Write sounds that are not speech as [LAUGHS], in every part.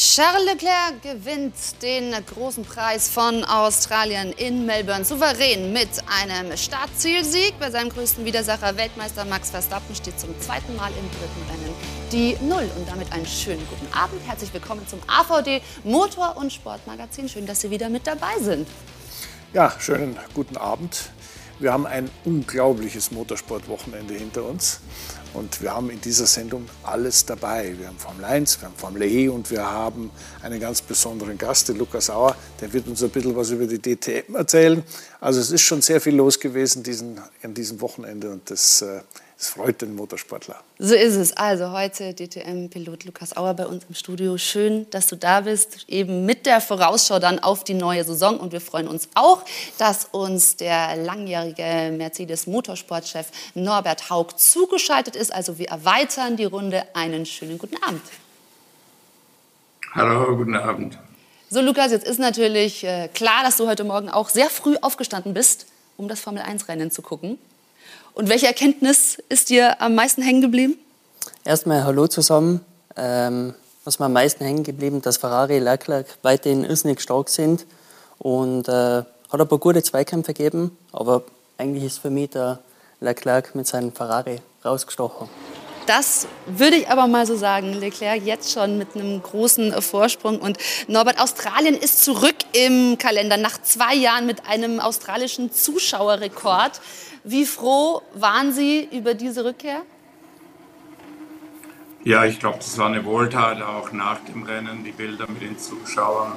Charles Leclerc gewinnt den großen Preis von Australien in Melbourne souverän mit einem Startzielsieg. Bei seinem größten Widersacher Weltmeister Max Verstappen steht zum zweiten Mal im dritten Rennen die Null. Und damit einen schönen guten Abend. Herzlich willkommen zum AVD Motor- und Sportmagazin. Schön, dass Sie wieder mit dabei sind. Ja, schönen guten Abend. Wir haben ein unglaubliches Motorsportwochenende hinter uns. Und wir haben in dieser Sendung alles dabei. Wir haben Formel 1, wir haben Formel E und wir haben einen ganz besonderen Gast, den Lukas Auer. Der wird uns ein bisschen was über die DTM erzählen. Also es ist schon sehr viel los gewesen diesen, an diesem Wochenende und das äh, es freut den Motorsportler. So ist es. Also heute DTM-Pilot Lukas Auer bei uns im Studio. Schön, dass du da bist, eben mit der Vorausschau dann auf die neue Saison. Und wir freuen uns auch, dass uns der langjährige Mercedes-Motorsportchef Norbert Haug zugeschaltet ist. Also wir erweitern die Runde. Einen schönen guten Abend. Hallo, guten Abend. So, Lukas, jetzt ist natürlich äh, klar, dass du heute Morgen auch sehr früh aufgestanden bist, um das Formel-1-Rennen zu gucken. Und welche Erkenntnis ist dir am meisten hängen geblieben? Erstmal Hallo zusammen. Ähm, was mir am meisten hängen geblieben, dass Ferrari, Leclerc weiterhin irrsinnig stark sind und äh, hat ein paar gute Zweikämpfe gegeben, aber eigentlich ist für mich der Leclerc mit seinem Ferrari rausgestochen. Das würde ich aber mal so sagen. Leclerc jetzt schon mit einem großen Vorsprung. Und Norbert, Australien ist zurück im Kalender nach zwei Jahren mit einem australischen Zuschauerrekord. Wie froh waren Sie über diese Rückkehr? Ja, ich glaube, das war eine Wohltat auch nach dem Rennen, die Bilder mit den Zuschauern.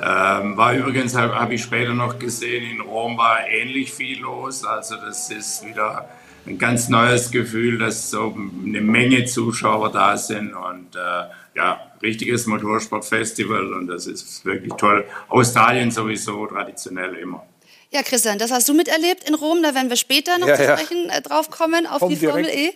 Ähm, war übrigens, habe hab ich später noch gesehen, in Rom war ähnlich viel los. Also das ist wieder ein ganz neues Gefühl, dass so eine Menge Zuschauer da sind und äh, ja, richtiges Motorsportfestival und das ist wirklich toll. Australien sowieso traditionell immer. Ja, Christian, das hast du miterlebt in Rom. Da werden wir später noch ja, zu sprechen ja. Äh, drauf kommen auf Komm die Formel E.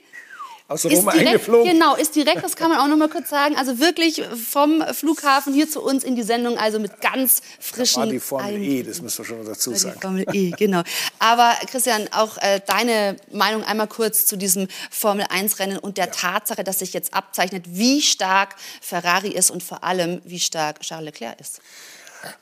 Aus Rom ist direkt, eingeflogen. Genau, ist direkt, das kann man auch noch mal kurz sagen. Also wirklich vom Flughafen hier zu uns in die Sendung, also mit ganz frischen. Das war die Formel Ein E, das müssen wir schon dazu sagen. Die Formel E, genau. Aber Christian, auch äh, deine Meinung einmal kurz zu diesem Formel 1-Rennen und der ja. Tatsache, dass sich jetzt abzeichnet, wie stark Ferrari ist und vor allem, wie stark Charles Leclerc ist.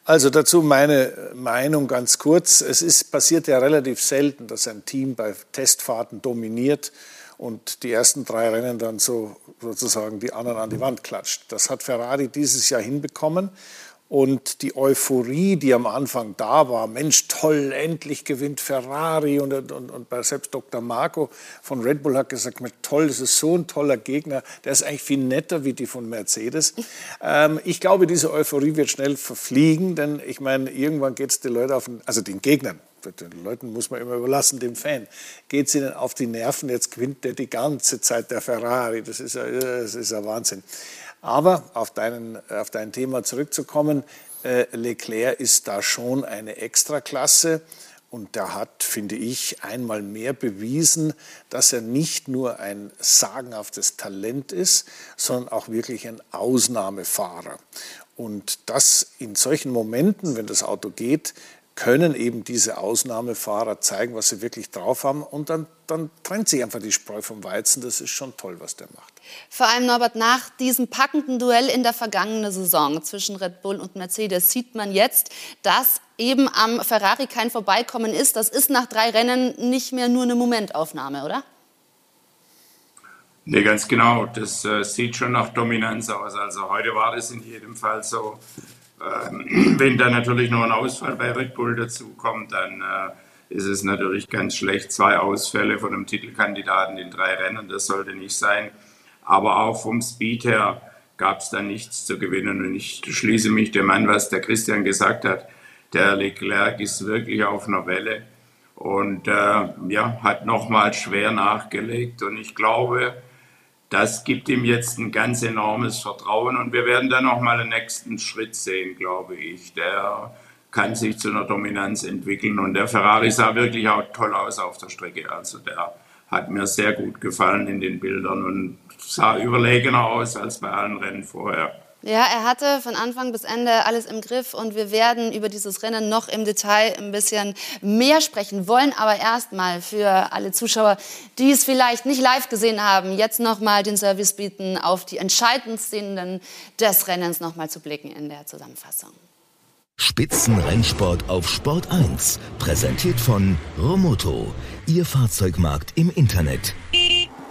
Also dazu meine Meinung ganz kurz. Es ist, passiert ja relativ selten, dass ein Team bei Testfahrten dominiert und die ersten drei Rennen dann so sozusagen die anderen an die Wand klatscht. Das hat Ferrari dieses Jahr hinbekommen und die Euphorie, die am Anfang da war, Mensch, toll, endlich gewinnt Ferrari. Und, und, und selbst Dr. Marco von Red Bull hat gesagt, toll, das ist so ein toller Gegner, der ist eigentlich viel netter wie die von Mercedes. [LAUGHS] Ähm, ich glaube, diese Euphorie wird schnell verfliegen, denn ich meine, irgendwann geht es den Leuten auf, den, also den Gegnern, den Leuten muss man immer überlassen, dem Fan, geht es ihnen auf die Nerven, jetzt gewinnt der die ganze Zeit der Ferrari. Das ist ja, das ist ja Wahnsinn. Aber auf, deinen, auf dein Thema zurückzukommen, äh, Leclerc ist da schon eine Extraklasse. Und der hat, finde ich, einmal mehr bewiesen, dass er nicht nur ein sagenhaftes Talent ist, sondern auch wirklich ein Ausnahmefahrer. Und das in solchen Momenten, wenn das Auto geht, können eben diese Ausnahmefahrer zeigen, was sie wirklich drauf haben. Und dann, dann trennt sich einfach die Spreu vom Weizen. Das ist schon toll, was der macht. Vor allem, Norbert, nach diesem packenden Duell in der vergangenen Saison zwischen Red Bull und Mercedes sieht man jetzt, dass eben am Ferrari kein Vorbeikommen ist. Das ist nach drei Rennen nicht mehr nur eine Momentaufnahme, oder? Nee, ganz genau. Das äh, sieht schon nach Dominanz aus. Also heute war das in jedem Fall so. Ähm, [CLEARS THROAT] wenn da natürlich noch ein Ausfall bei Red Bull dazukommt, dann äh, ist es natürlich ganz schlecht. Zwei Ausfälle von einem Titelkandidaten in drei Rennen, das sollte nicht sein. Aber auch vom Speed her gab es da nichts zu gewinnen. Und ich schließe mich dem an, was der Christian gesagt hat. Der Leclerc ist wirklich auf einer Welle und äh, ja, hat nochmal schwer nachgelegt. Und ich glaube, das gibt ihm jetzt ein ganz enormes Vertrauen und wir werden dann nochmal einen nächsten Schritt sehen, glaube ich. Der kann sich zu einer Dominanz entwickeln und der Ferrari sah wirklich auch toll aus auf der Strecke. Also der hat mir sehr gut gefallen in den Bildern und sah überlegener aus als bei allen Rennen vorher. Ja, er hatte von Anfang bis Ende alles im Griff und wir werden über dieses Rennen noch im Detail ein bisschen mehr sprechen wollen. Aber erstmal für alle Zuschauer, die es vielleicht nicht live gesehen haben, jetzt nochmal den Service bieten, auf die entscheidenden Szenen des Rennens nochmal zu blicken in der Zusammenfassung. Spitzenrennsport auf Sport 1, präsentiert von Romoto, Ihr Fahrzeugmarkt im Internet.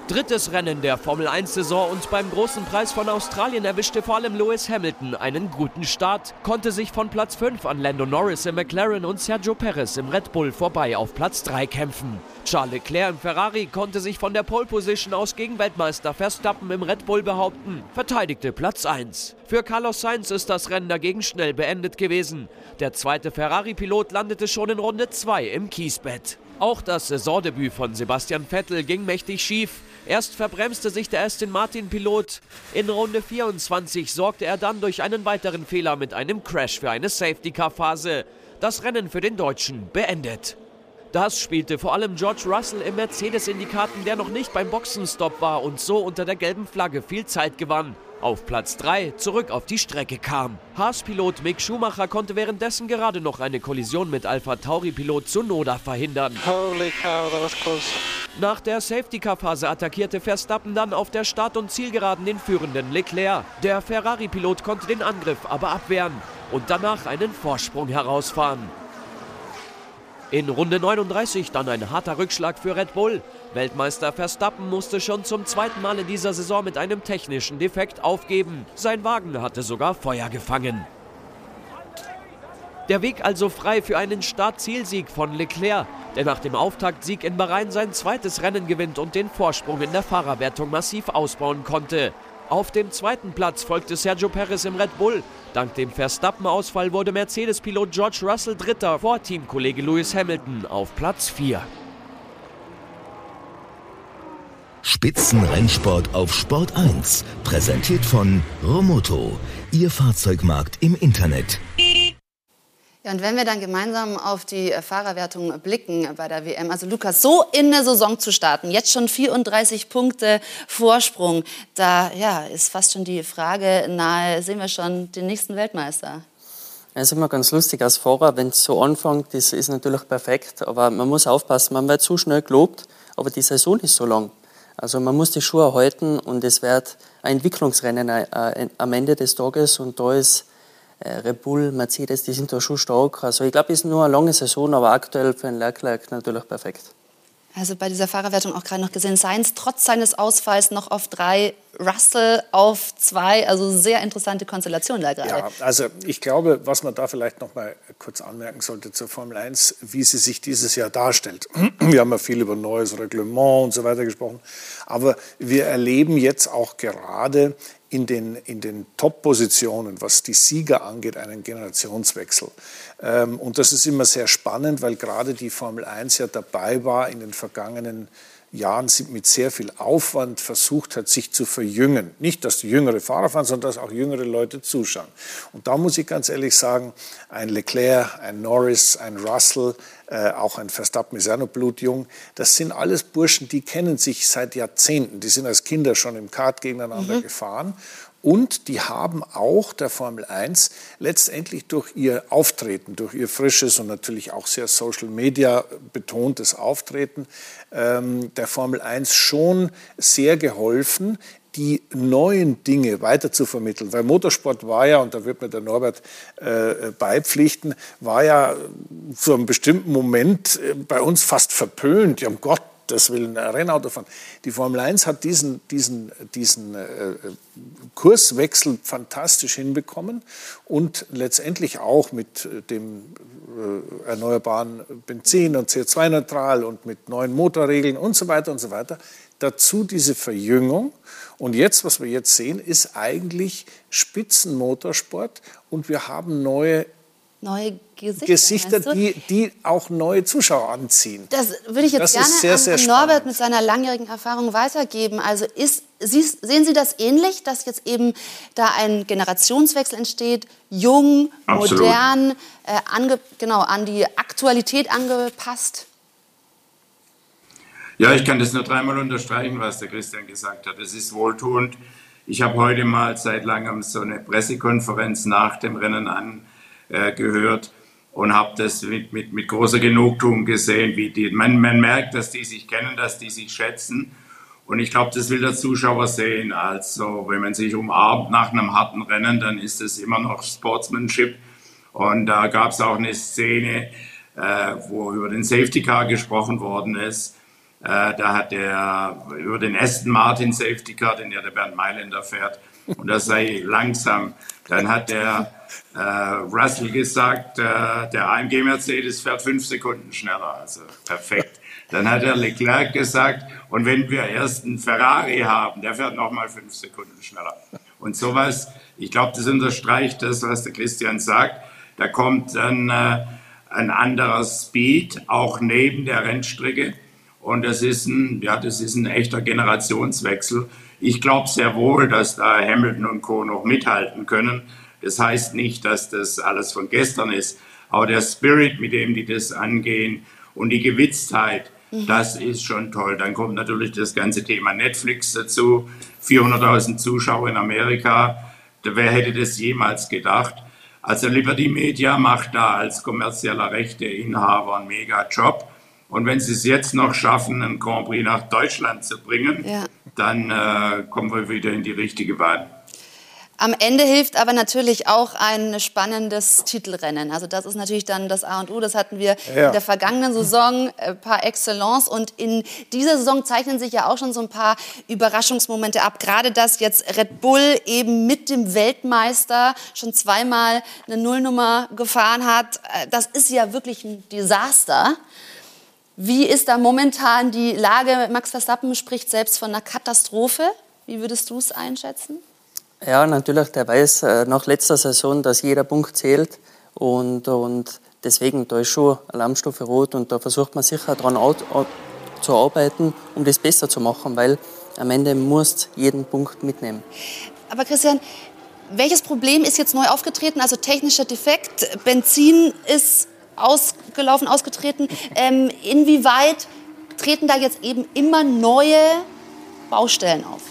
Drittes Rennen der Formel-1-Saison und beim großen Preis von Australien erwischte vor allem Lewis Hamilton einen guten Start, konnte sich von Platz 5 an Lando Norris im McLaren und Sergio Perez im Red Bull vorbei auf Platz 3 kämpfen. Charles Leclerc im Ferrari konnte sich von der Pole Position aus gegen Weltmeister Verstappen im Red Bull behaupten, verteidigte Platz 1. Für Carlos Sainz ist das Rennen dagegen schnell beendet gewesen. Der zweite Ferrari-Pilot landete schon in Runde 2 im Kiesbett. Auch das Saisondebüt von Sebastian Vettel ging mächtig schief. Erst verbremste sich der Aston Martin-Pilot. In Runde 24 sorgte er dann durch einen weiteren Fehler mit einem Crash für eine Safety-Car-Phase. Das Rennen für den Deutschen beendet. Das spielte vor allem George Russell im Mercedes in die Karten, der noch nicht beim Boxenstopp war und so unter der gelben Flagge viel Zeit gewann. Auf Platz 3 zurück auf die Strecke kam. Haas-Pilot Mick Schumacher konnte währenddessen gerade noch eine Kollision mit Alpha Tauri-Pilot Tsunoda verhindern. Holy cow, that was close. Nach der Safety-Car-Phase attackierte Verstappen dann auf der Start- und Zielgeraden den führenden Leclerc. Der Ferrari-Pilot konnte den Angriff aber abwehren und danach einen Vorsprung herausfahren. In Runde 39 dann ein harter Rückschlag für Red Bull. Weltmeister Verstappen musste schon zum zweiten Mal in dieser Saison mit einem technischen Defekt aufgeben. Sein Wagen hatte sogar Feuer gefangen. Der Weg also frei für einen Start-Zielsieg von Leclerc, der nach dem Auftaktsieg in Bahrain sein zweites Rennen gewinnt und den Vorsprung in der Fahrerwertung massiv ausbauen konnte. Auf dem zweiten Platz folgte Sergio Perez im Red Bull. Dank dem Verstappen-Ausfall wurde Mercedes-Pilot George Russell Dritter vor Teamkollege Lewis Hamilton auf Platz 4. Spitzenrennsport auf Sport 1, präsentiert von Romoto, Ihr Fahrzeugmarkt im Internet. Ja, und wenn wir dann gemeinsam auf die Fahrerwertung blicken bei der WM, also Lukas, so in der Saison zu starten, jetzt schon 34 Punkte Vorsprung, da ja, ist fast schon die Frage nahe, sehen wir schon den nächsten Weltmeister? Es ist immer ganz lustig als Fahrer, wenn es so anfängt, das ist natürlich perfekt, aber man muss aufpassen, man wird zu schnell gelobt, aber die Saison ist so lang. Also man muss die Schuhe halten und es wird ein Entwicklungsrennen äh, am Ende des Tages und da ist äh, Red Bull, Mercedes, die sind da schon stark. Also ich glaube, es ist nur eine lange Saison, aber aktuell für den Leclerc natürlich perfekt. Also bei dieser Fahrerwertung auch gerade noch gesehen, Sainz trotz seines Ausfalls noch auf drei, Russell auf zwei, also sehr interessante Konstellation da gerade. Ja, also ich glaube, was man da vielleicht noch mal kurz anmerken sollte zur Formel 1, wie sie sich dieses Jahr darstellt. [CLEARS THROAT] Wir haben ja viel über neues Reglement und so weiter gesprochen, aber wir erleben jetzt auch gerade in den, in den Top-Positionen, was die Sieger angeht, einen Generationswechsel. Ähm, und das ist immer sehr spannend, weil gerade die Formel 1 ja dabei war, in den vergangenen Jahren mit sehr viel Aufwand versucht hat, sich zu verjüngen. Nicht, dass die jüngere Fahrer fahren, sondern dass auch jüngere Leute zuschauen. Und da muss ich ganz ehrlich sagen, ein Leclerc, ein Norris, ein Russell, äh, auch ein Verstappen ist ja noch blutjung, das sind alles Burschen, die kennen sich seit Jahrzehnten. Die sind als Kinder schon im Kart gegeneinander mhm. gefahren und die haben auch der Formel 1 letztendlich durch ihr Auftreten, durch ihr frisches und natürlich auch sehr Social Media betontes Auftreten ähm, der Formel 1 schon sehr geholfen, die neuen Dinge weiter zu vermitteln. Weil Motorsport war ja, und da wird mir der Norbert äh, beipflichten, war ja zu einem bestimmten Moment äh, bei uns fast verpönt. Ja, um Gott das will ein Rennauto fahren. Die Formel 1 hat diesen, diesen, diesen äh, Kurswechsel fantastisch hinbekommen und letztendlich auch mit äh, dem äh, erneuerbaren Benzin und CO2-neutral und mit neuen Motorregeln und so weiter und so weiter. Dazu diese Verjüngung. Und jetzt, was wir jetzt sehen, ist eigentlich Spitzenmotorsport und wir haben neue neue Gesichter, Gesichter die, die auch neue Zuschauer anziehen. Das würde ich jetzt das gerne sehr, sehr an, Norbert mit seiner langjährigen Erfahrung weitergeben. Also ist, sehen Sie das ähnlich, dass jetzt eben da ein Generationswechsel entsteht, jung, Absolut. modern, äh, ange, genau, an die Aktualität angepasst? Ja, ich kann das nur dreimal unterstreichen, was der Christian gesagt hat. Es ist wohltuend. Ich habe heute mal seit langem so eine Pressekonferenz nach dem Rennen angehört und habe das mit, mit, mit großer Genugtuung gesehen, wie die, man, man merkt, dass die sich kennen, dass die sich schätzen. Und ich glaube, das will der Zuschauer sehen. Also, wenn man sich umarmt nach einem harten Rennen, dann ist es immer noch Sportsmanship. Und da gab es auch eine Szene, äh, wo über den Safety Car gesprochen worden ist. Äh, da hat er über den Aston Martin Safety Car, den ja der Bernd Mailänder fährt, und das sei langsam. Dann hat der äh, Russell gesagt, äh, der AMG Mercedes fährt fünf Sekunden schneller. Also perfekt. Dann hat der Leclerc gesagt, und wenn wir erst einen Ferrari haben, der fährt nochmal fünf Sekunden schneller. Und sowas, ich glaube, das unterstreicht das, was der Christian sagt. Da kommt dann äh, ein anderer Speed, auch neben der Rennstrecke. Und das ist ein, ja, das ist ein echter Generationswechsel. Ich glaube sehr wohl, dass da Hamilton und Co. noch mithalten können. Das heißt nicht, dass das alles von gestern ist. Aber der Spirit, mit dem die das angehen und die Gewitztheit, mhm. das ist schon toll. Dann kommt natürlich das ganze Thema Netflix dazu. 400.000 Zuschauer in Amerika. Wer hätte das jemals gedacht? Also Liberty Media macht da als kommerzieller Rechteinhaber einen mega Job. Und wenn sie es jetzt noch schaffen, einen Grand Prix nach Deutschland zu bringen, ja. dann äh, kommen wir wieder in die richtige Bahn. Am Ende hilft aber natürlich auch ein spannendes Titelrennen. Also das ist natürlich dann das A und O. Das hatten wir ja. in der vergangenen Saison äh, par excellence. Und in dieser Saison zeichnen sich ja auch schon so ein paar Überraschungsmomente ab. Gerade dass jetzt Red Bull eben mit dem Weltmeister schon zweimal eine Nullnummer gefahren hat. Äh, das ist ja wirklich ein Desaster. Wie ist da momentan die Lage? Max Verstappen spricht selbst von einer Katastrophe. Wie würdest du es einschätzen? Ja, natürlich, der weiß äh, nach letzter Saison, dass jeder Punkt zählt. Und, und deswegen, da ist schon Alarmstufe rot und da versucht man sicher daran zu arbeiten, um das besser zu machen, weil am Ende musst jeden Punkt mitnehmen. Aber Christian, welches Problem ist jetzt neu aufgetreten? Also technischer Defekt, Benzin ist ausgelaufen, ausgetreten. Ähm, inwieweit treten da jetzt eben immer neue Baustellen auf?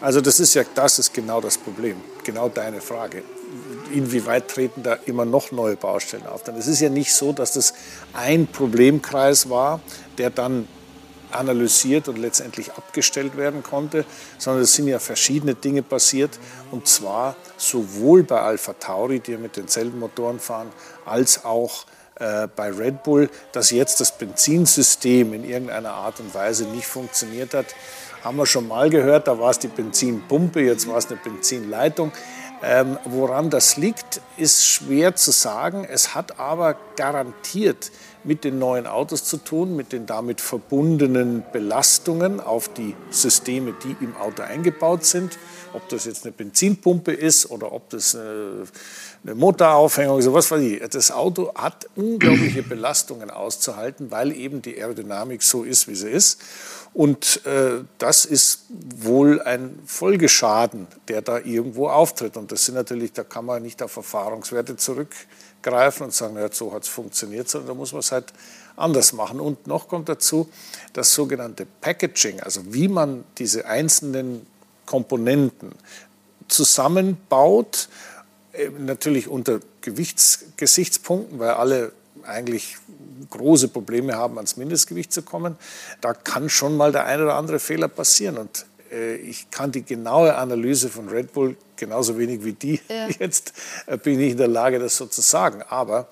Also das ist ja, das ist genau das Problem, genau deine Frage. Inwieweit treten da immer noch neue Baustellen auf? Denn es ist ja nicht so, dass das ein Problemkreis war, der dann analysiert und letztendlich abgestellt werden konnte, sondern es sind ja verschiedene Dinge passiert und zwar sowohl bei Alpha Tauri, die mit denselben Motoren fahren, als auch äh, bei Red Bull, dass jetzt das Benzinsystem in irgendeiner Art und Weise nicht funktioniert hat. Haben wir schon mal gehört, da war es die Benzinpumpe, jetzt war es eine Benzinleitung. Ähm, woran das liegt, ist schwer zu sagen. Es hat aber garantiert mit den neuen Autos zu tun, mit den damit verbundenen Belastungen auf die Systeme, die im Auto eingebaut sind. Ob das jetzt eine Benzinpumpe ist oder ob das eine, eine Motoraufhängung ist, was weiß ich. Das Auto hat unglaubliche Belastungen auszuhalten, weil eben die Aerodynamik so ist, wie sie ist. Und äh, das ist wohl ein Folgeschaden, der da irgendwo auftritt. Und das sind natürlich, da kann man nicht auf Erfahrungswerte zurückgreifen und sagen, ja, so hat es funktioniert, sondern da muss man es halt anders machen. Und noch kommt dazu das sogenannte Packaging, also wie man diese einzelnen Komponenten zusammenbaut, äh, natürlich unter Gewichtsgesichtspunkten, weil alle eigentlich große Probleme haben, ans Mindestgewicht zu kommen, da kann schon mal der eine oder andere Fehler passieren. Und äh, ich kann die genaue Analyse von Red Bull genauso wenig wie die ja. [LAUGHS] jetzt, äh, bin ich in der Lage, das so zu sagen. Aber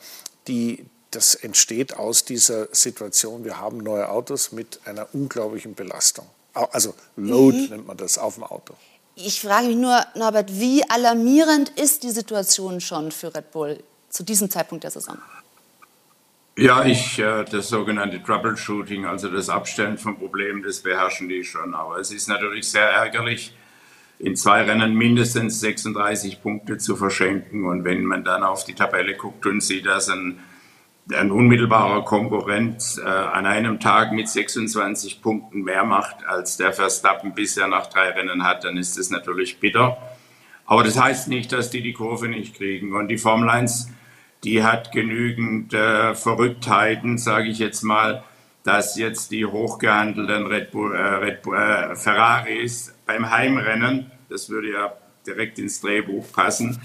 die, das entsteht aus dieser Situation, wir haben neue Autos mit einer unglaublichen Belastung. Also Load mhm. nennt man das auf dem Auto. Ich frage mich nur, Norbert, wie alarmierend ist die Situation schon für Red Bull zu diesem Zeitpunkt der Saison? Ja, ich, äh, das sogenannte Troubleshooting, also das Abstellen von Problemen, das beherrschen die schon. Aber es ist natürlich sehr ärgerlich, in zwei Rennen mindestens 36 Punkte zu verschenken. Und wenn man dann auf die Tabelle guckt und sieht, dass ein, ein unmittelbarer Konkurrent äh, an einem Tag mit 26 Punkten mehr macht, als der Verstappen bisher nach drei Rennen hat, dann ist das natürlich bitter. Aber das heißt nicht, dass die die Kurve nicht kriegen. Und die Formel 1 die hat genügend äh, Verrücktheiten, sage ich jetzt mal, dass jetzt die hochgehandelten Red Bull, äh, Red Bull, äh, Ferraris beim Heimrennen das würde ja direkt ins Drehbuch passen,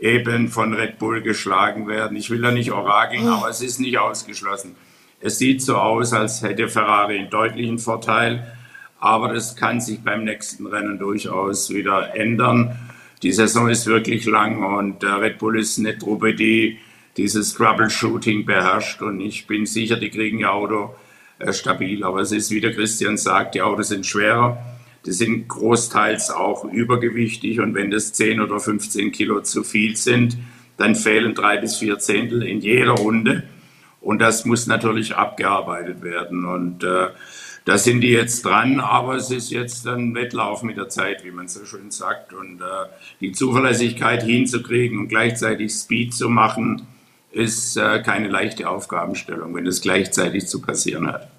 eben von Red Bull geschlagen werden. Ich will da nicht orakeln, mhm. aber es ist nicht ausgeschlossen. Es sieht so aus, als hätte Ferrari einen deutlichen Vorteil, aber das kann sich beim nächsten Rennen durchaus wieder ändern. Die Saison ist wirklich lang und Red Bull ist eine Truppe, die dieses Troubleshooting beherrscht und ich bin sicher, die kriegen ihr Auto äh, stabil. Aber es ist, wie der Christian sagt, die Autos sind schwerer. Die sind großteils auch übergewichtig und wenn das 10 oder 15 Kilo zu viel sind, dann fehlen drei bis vier Zehntel in jeder Runde. Und das muss natürlich abgearbeitet werden. Und äh, da sind die jetzt dran, aber es ist jetzt ein Wettlauf mit der Zeit, wie man so schön sagt. Und äh, die Zuverlässigkeit hinzukriegen und gleichzeitig Speed zu machen, ist äh, keine leichte Aufgabenstellung, wenn es gleichzeitig zu passieren hat.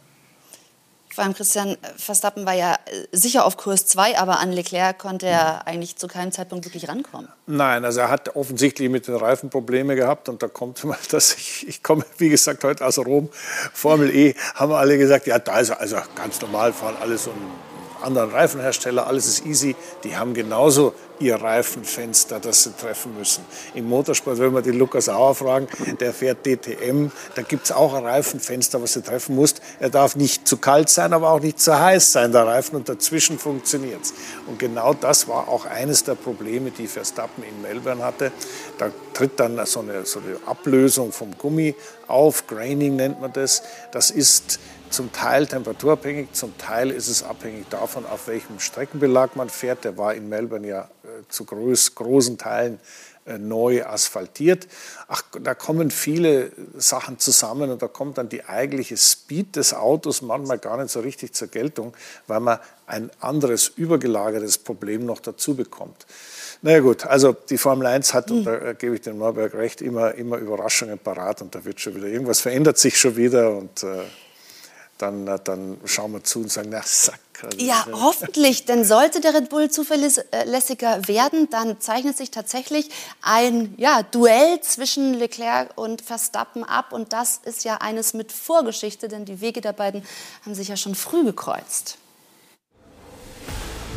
Allem Christian Verstappen war ja äh, sicher auf Kurs 2, aber an Leclerc konnte er eigentlich zu keinem Zeitpunkt wirklich rankommen. Nein, also er hat offensichtlich mit den Reifen Probleme gehabt und da kommt [LAUGHS] mal, dass ich, ich komme, wie gesagt, heute aus Rom, Formel E, haben alle gesagt, ja, da ist er, also ganz normal fahren alle so ein anderen Reifenhersteller, alles ist easy. Die haben genauso ihr Reifenfenster, das sie treffen müssen. Im Motorsport, wenn wir den Lukas Auer fragen, der fährt DTM, da gibt es auch ein Reifenfenster, was du treffen musst. Er darf nicht zu kalt sein, aber auch nicht zu heiß sein, der Reifen, und dazwischen funktioniert es. Und genau das war auch eines der Probleme, die Verstappen in Melbourne hatte. Da tritt dann so eine, so eine Ablösung vom Gummi auf, Graining nennt man das. Das ist zum Teil temperaturabhängig, zum Teil ist es abhängig davon, auf welchem Streckenbelag man fährt. Der war in Melbourne ja äh, zu groß, großen Teilen äh, neu asphaltiert. Ach, da kommen viele Sachen zusammen und da kommt dann die eigentliche Speed des Autos manchmal gar nicht so richtig zur Geltung, weil man ein anderes übergelagertes Problem noch dazu bekommt. Naja gut, also die Formel 1 hat, und da gebe ich dem Norberg recht, immer, immer Überraschungen parat und da wird schon wieder, irgendwas verändert sich schon wieder und äh, dann, dann schauen wir zu und sagen, na Sack. Also ja, hoffentlich, denn sollte der Red Bull zuverlässiger werden, dann zeichnet sich tatsächlich ein ja, Duell zwischen Leclerc und Verstappen ab und das ist ja eines mit Vorgeschichte, denn die Wege der beiden haben sich ja schon früh gekreuzt.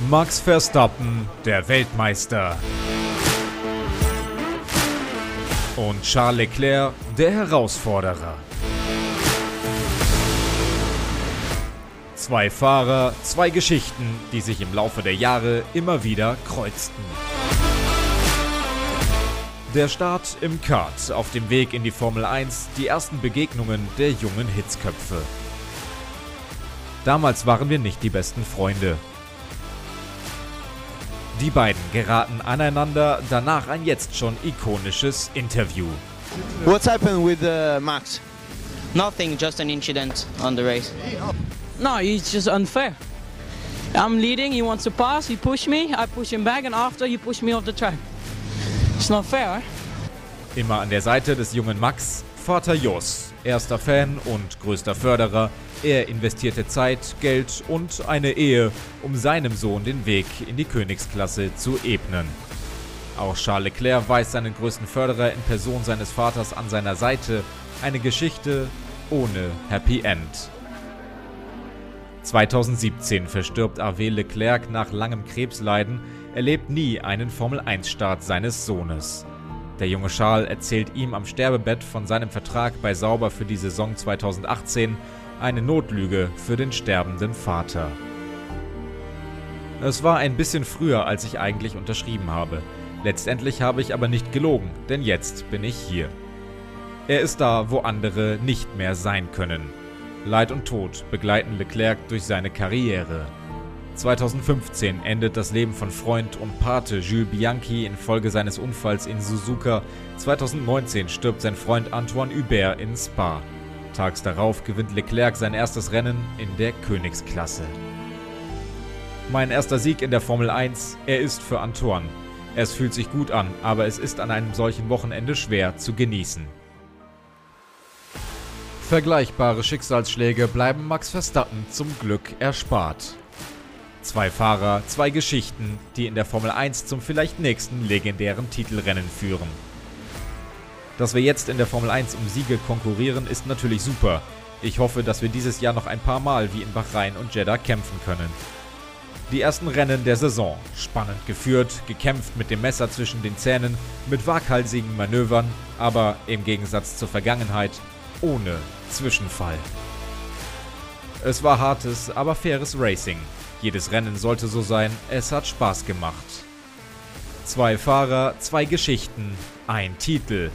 Max Verstappen, der Weltmeister. Und Charles Leclerc, der Herausforderer. Zwei Fahrer, zwei Geschichten, die sich im Laufe der Jahre immer wieder kreuzten. Der Start im Kart, auf dem Weg in die Formel 1, die ersten Begegnungen der jungen Hitzköpfe. Damals waren wir nicht die besten Freunde. Die beiden geraten aneinander, danach ein jetzt schon ikonisches Interview. What's happened with uh, Max? Nothing, just an incident on the race. No, it's just unfair. I'm leading, he wants to pass, he pushed me, I push him back and after he pushed me off the track. It's not fair. Eh? Immer an der Seite des jungen Max, Vater Jos, erster Fan und größter Förderer. Er investierte Zeit, Geld und eine Ehe, um seinem Sohn den Weg in die Königsklasse zu ebnen. Auch Charles Leclerc weiß seinen größten Förderer in Person seines Vaters an seiner Seite. Eine Geschichte ohne Happy End. 2017 verstirbt Hervé Leclerc nach langem Krebsleiden, er lebt nie einen Formel-1-Start seines Sohnes. Der junge Charles erzählt ihm am Sterbebett von seinem Vertrag bei Sauber für die Saison 2018, eine Notlüge für den sterbenden Vater. Es war ein bisschen früher, als ich eigentlich unterschrieben habe. Letztendlich habe ich aber nicht gelogen, denn jetzt bin ich hier. Er ist da, wo andere nicht mehr sein können. Leid und Tod begleiten Leclerc durch seine Karriere. 2015 endet das Leben von Freund und Pate Jules Bianchi infolge seines Unfalls in Suzuka. 2019 stirbt sein Freund Antoine Hubert in Spa. Tags darauf gewinnt Leclerc sein erstes Rennen in der Königsklasse. Mein erster Sieg in der Formel 1, er ist für Antoine. Es fühlt sich gut an, aber es ist an einem solchen Wochenende schwer zu genießen. Vergleichbare Schicksalsschläge bleiben Max Verstappen zum Glück erspart. Zwei Fahrer, zwei Geschichten, die in der Formel 1 zum vielleicht nächsten legendären Titelrennen führen. Dass wir jetzt in der Formel 1 um Siege konkurrieren, ist natürlich super. Ich hoffe, dass wir dieses Jahr noch ein paar Mal wie in Bahrain und Jeddah kämpfen können. Die ersten Rennen der Saison. Spannend geführt, gekämpft mit dem Messer zwischen den Zähnen, mit waghalsigen Manövern, aber im Gegensatz zur Vergangenheit ohne Zwischenfall. Es war hartes, aber faires Racing. Jedes Rennen sollte so sein, es hat Spaß gemacht. Zwei Fahrer, zwei Geschichten, ein Titel,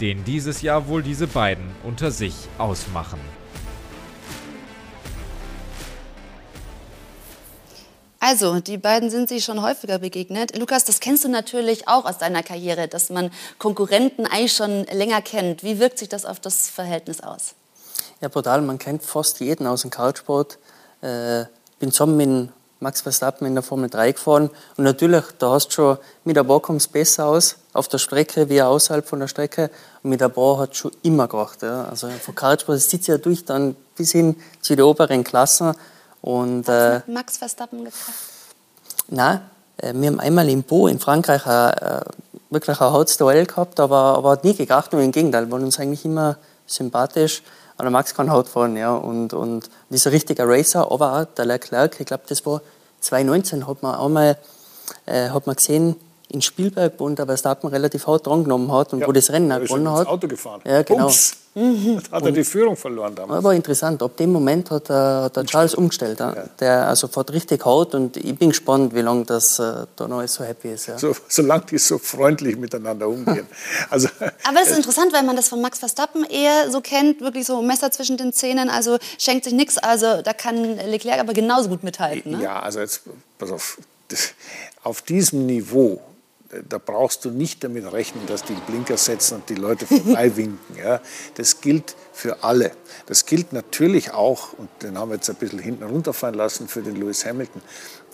den dieses Jahr wohl diese beiden unter sich ausmachen. Also, die beiden sind sich schon häufiger begegnet. Lukas, das kennst du natürlich auch aus deiner Karriere, dass man Konkurrenten eigentlich schon länger kennt. Wie wirkt sich das auf das Verhältnis aus? Ja, brutal. Man kennt fast jeden aus dem Kartsport. Äh, bin zusammen mit Max Verstappen in der Formel 3 gefahren. Und natürlich, da hast du schon, mit der Bar kommt es besser aus, auf der Strecke wie außerhalb von der Strecke. Und mit der Bar hat es schon immer gemacht. Ja. Also von Kartsport zieht ja durch dann bis hin zu den oberen Klassen. Und, äh, Max Verstappen getroffen? Nein, äh, wir haben einmal in Po in Frankreich äh, wirklich ein hartes Duell gehabt, aber, aber hat nie gekracht, nur im Gegenteil, waren uns eigentlich immer sympathisch. Aber Max kann Haut fahren, ja, und, und ist ein richtiger Racer, aber auch der Leclerc, ich glaube, das war 2019, hat man auch mal äh, hat man gesehen, in Spielberg, wo der Verstappen relativ hart drangenommen hat und ja, wo das Rennen auch gewonnen hat. Auto gefahren. Ja, genau. Ups. Mhm. Hat er die Führung verloren damals. Aber interessant, ab dem Moment hat der, hat der Charles umgestellt. Ja. Der also fährt richtig hart und ich bin gespannt, wie lange das äh, da noch so happy ist. Ja. So, solange die so freundlich miteinander umgehen. [LAUGHS] also, Aber es ist interessant, weil man das von Max Verstappen eher so kennt, wirklich so Messer zwischen den Zähnen, also schenkt sich nichts. Also da kann Leclerc aber genauso gut mithalten. Ne? Ja, also jetzt, pass auf, auf diesem Niveau da brauchst du nicht damit rechnen, dass die Blinker setzen und die Leute vorbeiwinken. [LAUGHS] Ja. Das gilt für alle. Das gilt natürlich auch, und den haben wir jetzt ein bisschen hinten runterfallen lassen, für den Lewis Hamilton.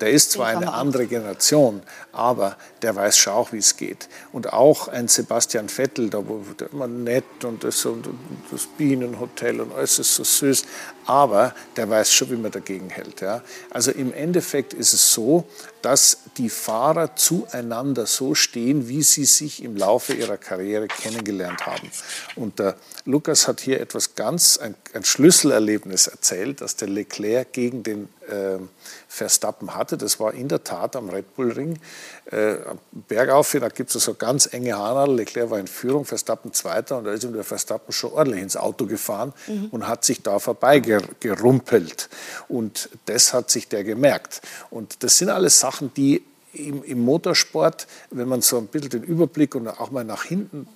Der ist zwar eine andere Generation, aber der weiß schon auch, wie es geht. Und auch ein Sebastian Vettel, da war immer nett und das, und das Bienenhotel und alles ist so süß, aber der weiß schon, wie man dagegen hält. Ja. Also im Endeffekt ist es so, dass die Fahrer zueinander so stehen, wie sie sich im Laufe ihrer Karriere kennengelernt haben. Und der Lukas hat hier etwas ganz, ein, ein Schlüsselerlebnis erzählt, dass der Leclerc gegen den äh, Verstappen hatte. Das war in der Tat am Red Bull Ring. Äh, bergauf, da gibt es so ganz enge Haarnadel. Leclerc war in Führung, Verstappen Zweiter und da ist ihm der Verstappen schon ordentlich ins Auto gefahren mhm. und hat sich da vorbeigerumpelt. Und das hat sich der gemerkt. Und das sind alles Sachen, die im, im, Motorsport, wenn man so ein bisschen den Überblick und auch mal nach hinten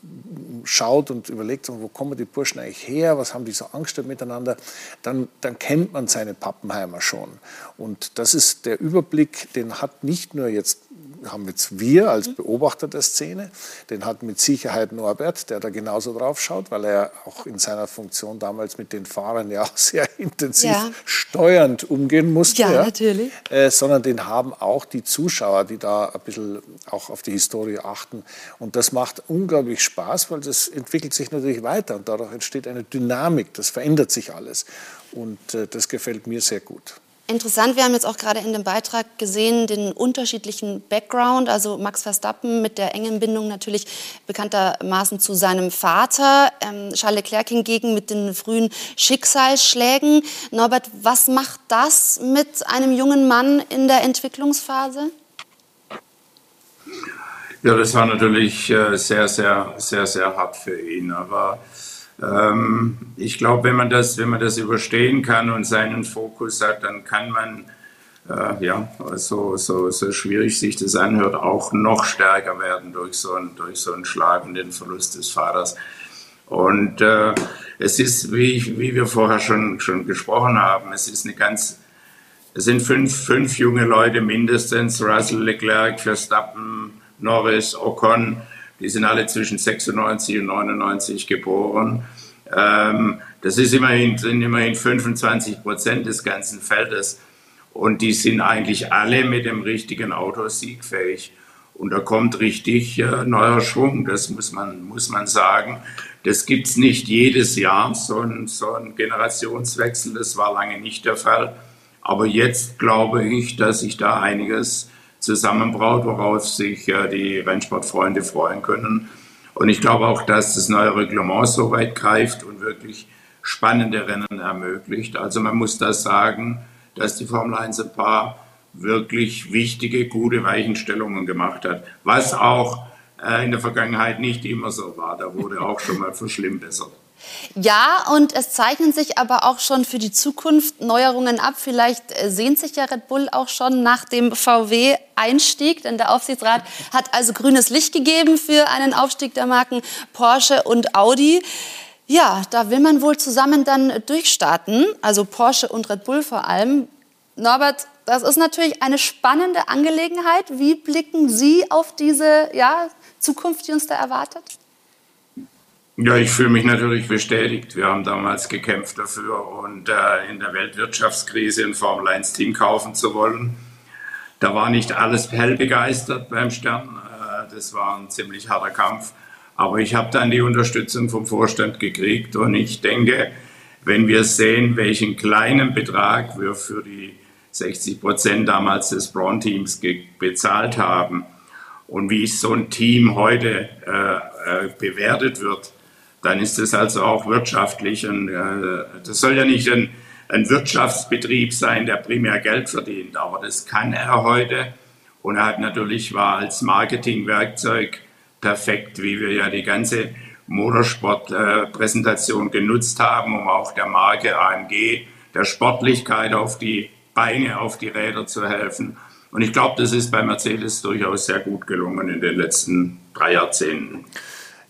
schaut und überlegt, wo kommen die Burschen eigentlich her, was haben die so angestellt miteinander, dann, dann kennt man seine Pappenheimer schon. Und das ist der Überblick, den hat nicht nur jetzt haben jetzt wir als. Beobachter der Szene, den hat mit Sicherheit Norbert, der da genauso drauf schaut, weil er auch in seiner Funktion damals mit den Fahrern ja auch sehr [LAUGHS] intensiv ja. steuernd umgehen musste. Ja, ja. natürlich. Äh, sondern den haben auch die Zuschauer, die da ein bisschen auch auf die Historie achten. Und das macht unglaublich Spaß, weil das entwickelt sich natürlich weiter und dadurch entsteht eine Dynamik, das verändert sich alles. Und äh, das gefällt mir sehr gut. Interessant, wir haben jetzt auch gerade in dem Beitrag gesehen, den unterschiedlichen Background. Also Max Verstappen mit der engen Bindung natürlich bekanntermaßen zu seinem Vater. Ähm, Charles Leclerc hingegen mit den frühen Schicksalsschlägen. Norbert, was macht das mit einem jungen Mann in der Entwicklungsphase? Ja, das war natürlich äh, sehr, sehr, sehr, sehr hart für ihn. Aber ähm, ich glaube, wenn man das, wenn man das überstehen kann und seinen Fokus hat, dann kann man äh, ja, so, so, so schwierig sich das anhört, auch noch stärker werden durch so einen, durch so einen Schlag und den Verlust des Vaters. Und äh, es ist, wie, ich, wie wir vorher schon, schon gesprochen haben, es ist eine ganz, es sind fünf, fünf junge Leute mindestens, Russell, Leclerc, Verstappen, Norris, Ocon, die sind alle zwischen 96 und 99 geboren. Ähm, das ist immerhin, sind immerhin 25 Prozent des ganzen Feldes. Und die sind eigentlich alle mit dem richtigen Auto siegfähig. Und da kommt richtig äh, neuer Schwung, das muss man, muss man sagen. Das gibt es nicht jedes Jahr, so ein, so ein Generationswechsel, das war lange nicht der Fall. Aber jetzt glaube ich, dass sich da einiges zusammenbraut, worauf sich äh, die Rennsportfreunde freuen können. Und ich glaube auch, dass das neue Reglement so weit greift und wirklich spannende Rennen ermöglicht. Also man muss das sagen, dass die Formel 1 ein paar wirklich wichtige, gute Weichenstellungen gemacht hat, was auch äh, in der Vergangenheit nicht immer so war. Da wurde auch schon mal verschlimmbessert. Ja, und es zeichnen sich aber auch schon für die Zukunft Neuerungen ab. Vielleicht äh, sehnt sich ja Red Bull auch schon nach dem VW-Einstieg, denn der Aufsichtsrat [LAUGHS] hat also grünes Licht gegeben für einen Aufstieg der Marken Porsche und Audi. Ja, da will man wohl zusammen dann durchstarten, also Porsche und Red Bull vor allem. Norbert, das ist natürlich eine spannende Angelegenheit. Wie blicken Sie auf diese ja, Zukunft, die uns da erwartet? Ja, ich fühle mich natürlich bestätigt. Wir haben damals gekämpft dafür und äh, in der Weltwirtschaftskrise ein Formel 1 Team kaufen zu wollen. Da war nicht alles hell begeistert beim Stern. Äh, das war ein ziemlich harter Kampf. Aber ich habe dann die Unterstützung vom Vorstand gekriegt und ich denke, wenn wir sehen, welchen kleinen Betrag wir für die 60 Prozent damals des Braun-Teams bezahlt haben und wie so ein Team heute äh, äh, bewertet wird, dann ist es also auch wirtschaftlich. Und, äh, das soll ja nicht ein, ein Wirtschaftsbetrieb sein, der primär Geld verdient, aber das kann er heute. Und er hat natürlich war als Marketingwerkzeug perfekt, wie wir ja die ganze Motorsport-Präsentation genutzt haben, um auch der Marke AMG, der Sportlichkeit auf die Beine, auf die Räder zu helfen. Und ich glaube, das ist bei Mercedes durchaus sehr gut gelungen in den letzten drei Jahrzehnten.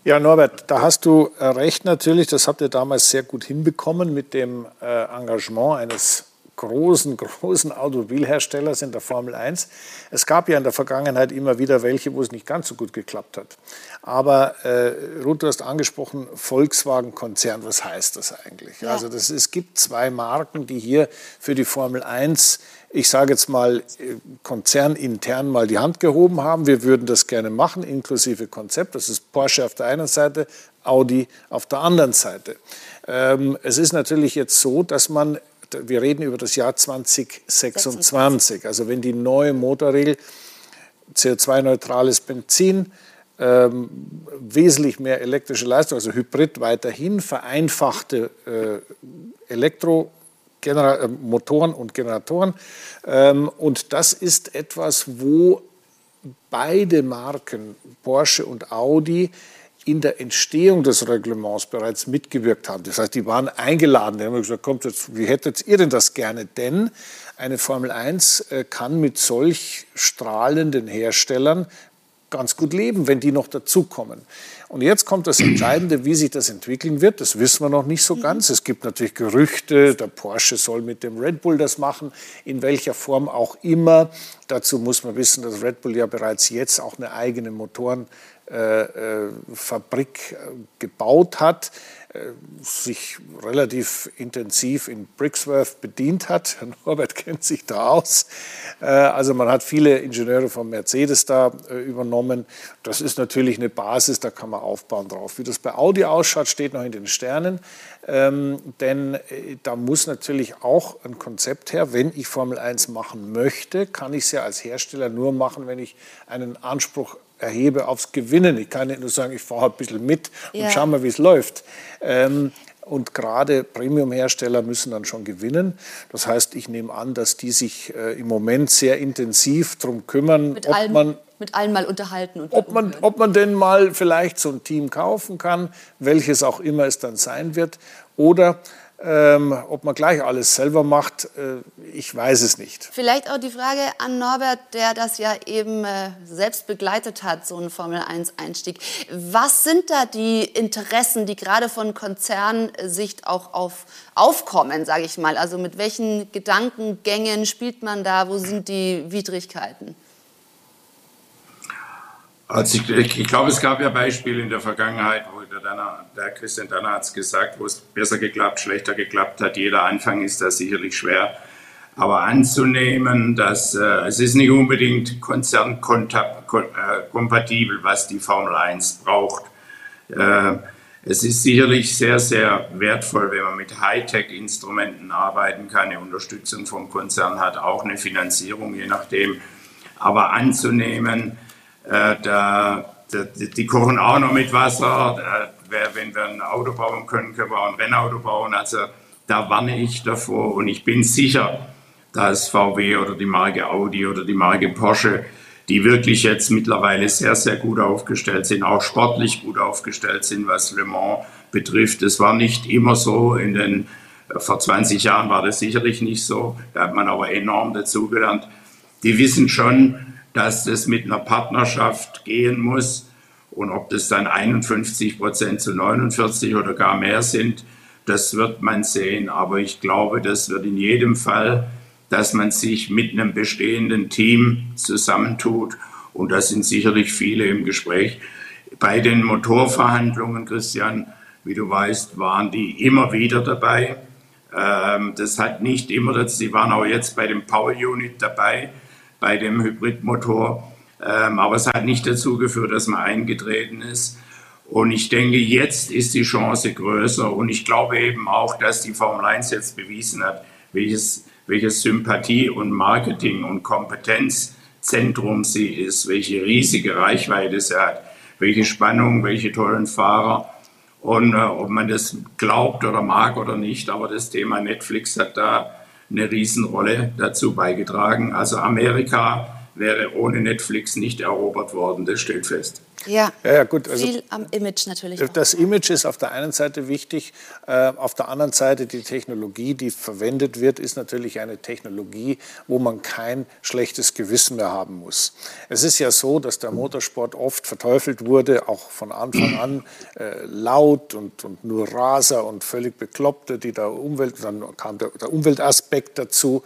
Ja, Norbert, da hast du äh, recht natürlich. Das habt ihr damals sehr gut hinbekommen mit dem äh, Engagement eines großen, [LAUGHS] großen Automobilherstellers in der Formel 1. Es gab ja in der Vergangenheit immer wieder welche, wo es nicht ganz so gut geklappt hat. Aber äh, Ruth, du hast angesprochen, Volkswagen-Konzern, was heißt das eigentlich? Ja. Also das, es gibt zwei Marken, die hier für die Formel 1 ich sage jetzt mal, äh, konzernintern mal die Hand gehoben haben. Wir würden das gerne machen, inklusive Konzept. Das ist Porsche auf der einen Seite, Audi auf der anderen Seite. Ähm, es ist natürlich jetzt so, dass man, wir reden über das Jahr 2026, 26. also wenn die neue Motorregel CO2-neutrales Benzin, ähm, wesentlich mehr elektrische Leistung, also Hybrid weiterhin, vereinfachte äh, Elektro Genera äh, Motoren und Generatoren. Ähm, und das ist etwas, wo beide Marken, Porsche und Audi, in der Entstehung des Reglements bereits mitgewirkt haben. Das heißt, die waren eingeladen. Die haben gesagt, kommt jetzt, wie hättet ihr denn das gerne? Denn eine Formel 1 äh, kann mit solch strahlenden Herstellern ganz gut leben, wenn die noch dazukommen. Und jetzt kommt das Entscheidende, wie sich das entwickeln wird. Das wissen wir noch nicht so ganz. Es gibt natürlich Gerüchte, der Porsche soll mit dem Red Bull das machen, in welcher Form auch immer. Dazu muss man wissen, dass Red Bull ja bereits jetzt auch eine eigene Motorenfabrik äh, äh, gebaut hat. Äh, sich relativ intensiv in Brixworth bedient hat. Herr [LAUGHS] Norbert kennt sich da aus. Äh, also man hat viele Ingenieure von Mercedes da äh, übernommen. Das ist natürlich eine Basis, da kann man aufbauen drauf. Wie das bei Audi ausschaut, steht noch in den Sternen. Ähm, denn da muss natürlich auch ein Konzept her. Wenn ich Formel 1 machen möchte, kann ich es ja als Hersteller nur machen, wenn ich einen Anspruch erhebe aufs Gewinnen. Ich kann nicht nur sagen, ich fahre ein bisschen mit und ja. schau mal, wie es läuft. Ähm, und gerade Premium-Hersteller müssen dann schon gewinnen. Das heißt, ich nehme an, dass die sich äh, im Moment sehr intensiv darum kümmern, mit ob allen, man mit allen mal unterhalten und ob man, ob man denn mal vielleicht so ein Team kaufen kann, welches auch immer es dann sein wird, oder ähm, ob man gleich alles selber macht, äh, ich weiß es nicht. Vielleicht auch die Frage an Norbert, der das ja eben äh, selbst begleitet hat, so einen Formel-1-Einstieg. Was sind da die Interessen, die gerade von Konzernsicht auch auf, aufkommen, sage ich mal? Also mit welchen Gedankengängen spielt man da? Wo sind die Widrigkeiten? Also ich, ich, ich glaube, es gab ja Beispiele in der Vergangenheit, wo der, Danner, der Christian Danner hat es gesagt, wo es besser geklappt, schlechter geklappt hat. Jeder Anfang ist da sicherlich schwer. Aber anzunehmen, dass äh, es ist nicht unbedingt konzernkompatibel, was die Formel 1 braucht. Äh, es ist sicherlich sehr, sehr wertvoll, wenn man mit Hightech-Instrumenten arbeiten kann, eine Unterstützung vom Konzern hat, auch eine Finanzierung, je nachdem. Aber anzunehmen, äh, da, die kochen auch noch mit Wasser. Äh, wenn wir ein Auto bauen können, können wir auch ein Rennauto bauen. Also da warne ich davor und ich bin sicher, Da ist VW oder die Marke Audi oder die Marke Porsche, die wirklich jetzt mittlerweile sehr, sehr gut aufgestellt sind, auch sportlich gut aufgestellt sind, was Le Mans betrifft. Es war nicht immer so in den vor 20 Jahren war das sicherlich nicht so. Da hat man aber enorm dazugelernt. Die wissen schon, dass das mit einer Partnerschaft gehen muss. Und ob das dann 51 Prozent zu 49 oder gar mehr sind, das wird man sehen. Aber ich glaube, das wird in jedem Fall, dass man sich mit einem bestehenden Team zusammentut. Und da sind sicherlich viele im Gespräch. Bei den Motorverhandlungen, Christian, wie du weißt, waren die immer wieder dabei. Ähm, das hat nicht immer, sie waren auch jetzt bei dem Power Unit dabei, bei dem Hybridmotor. Ähm, aber es hat nicht dazu geführt, dass man eingetreten ist. Und ich denke, jetzt ist die Chance größer. Und ich glaube eben auch, dass die Formel 1 jetzt bewiesen hat, welches, welches Sympathie und Marketing und Kompetenzzentrum sie ist, welche riesige Reichweite sie hat, welche Spannung, welche tollen Fahrer. Und äh, ob man das glaubt oder mag oder nicht, aber das Thema Netflix hat da eine Riesenrolle dazu beigetragen. Also Amerika wäre ohne Netflix nicht erobert worden, das steht fest. Ja, ja, ja gut. Also viel am Image natürlich. Auch. Das Image ist auf der einen Seite wichtig, äh, auf der anderen Seite die Technologie, die verwendet wird, ist natürlich eine Technologie, wo man kein schlechtes Gewissen mehr haben muss. Es ist ja so, dass der Motorsport oft verteufelt wurde, auch von Anfang an äh, laut und, und nur Raser und völlig Bekloppte, die der Umwelt, dann kam der, der Umweltaspekt dazu.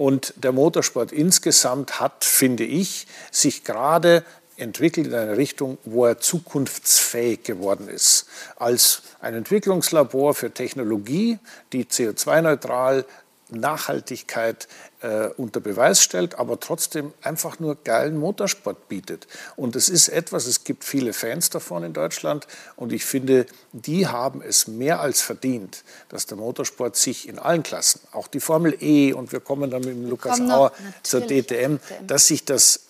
Und der Motorsport insgesamt hat, finde ich, sich gerade entwickelt in eine Richtung, wo er zukunftsfähig geworden ist. Als ein Entwicklungslabor für Technologie, die CO2-neutral Nachhaltigkeit äh, unter Beweis stellt, aber trotzdem einfach nur geilen Motorsport bietet. Und es ist etwas, es gibt viele Fans davon in Deutschland und ich finde, die haben es mehr als verdient, dass der Motorsport sich in allen Klassen, auch die Formel E und wir kommen dann mit dem Lukas Auer zur DTM, dass sich das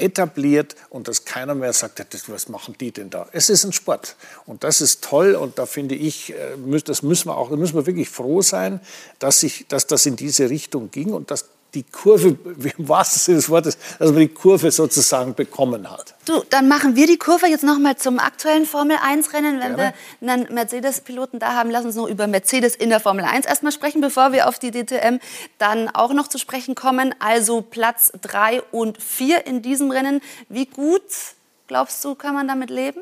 etabliert und dass keiner mehr sagt, was machen die denn da? Es ist ein Sport und das ist toll und da finde ich, äh, das müssen wir auch, da müssen wir wirklich froh sein, dass, sich, dass das in diese Richtung ging und dass die Kurve, im wahrsten Sinne des Wortes, dass man die Kurve sozusagen bekommen hat. Du, dann machen wir die Kurve jetzt nochmal zum aktuellen Formel-1-Rennen. Wenn Gerne. wir einen Mercedes-Piloten da haben, lass uns noch über Mercedes in der Formel 1 erstmal sprechen, bevor wir auf die DTM dann auch noch zu sprechen kommen. Also Platz 3 und 4 in diesem Rennen. Wie gut, glaubst du, kann man damit leben?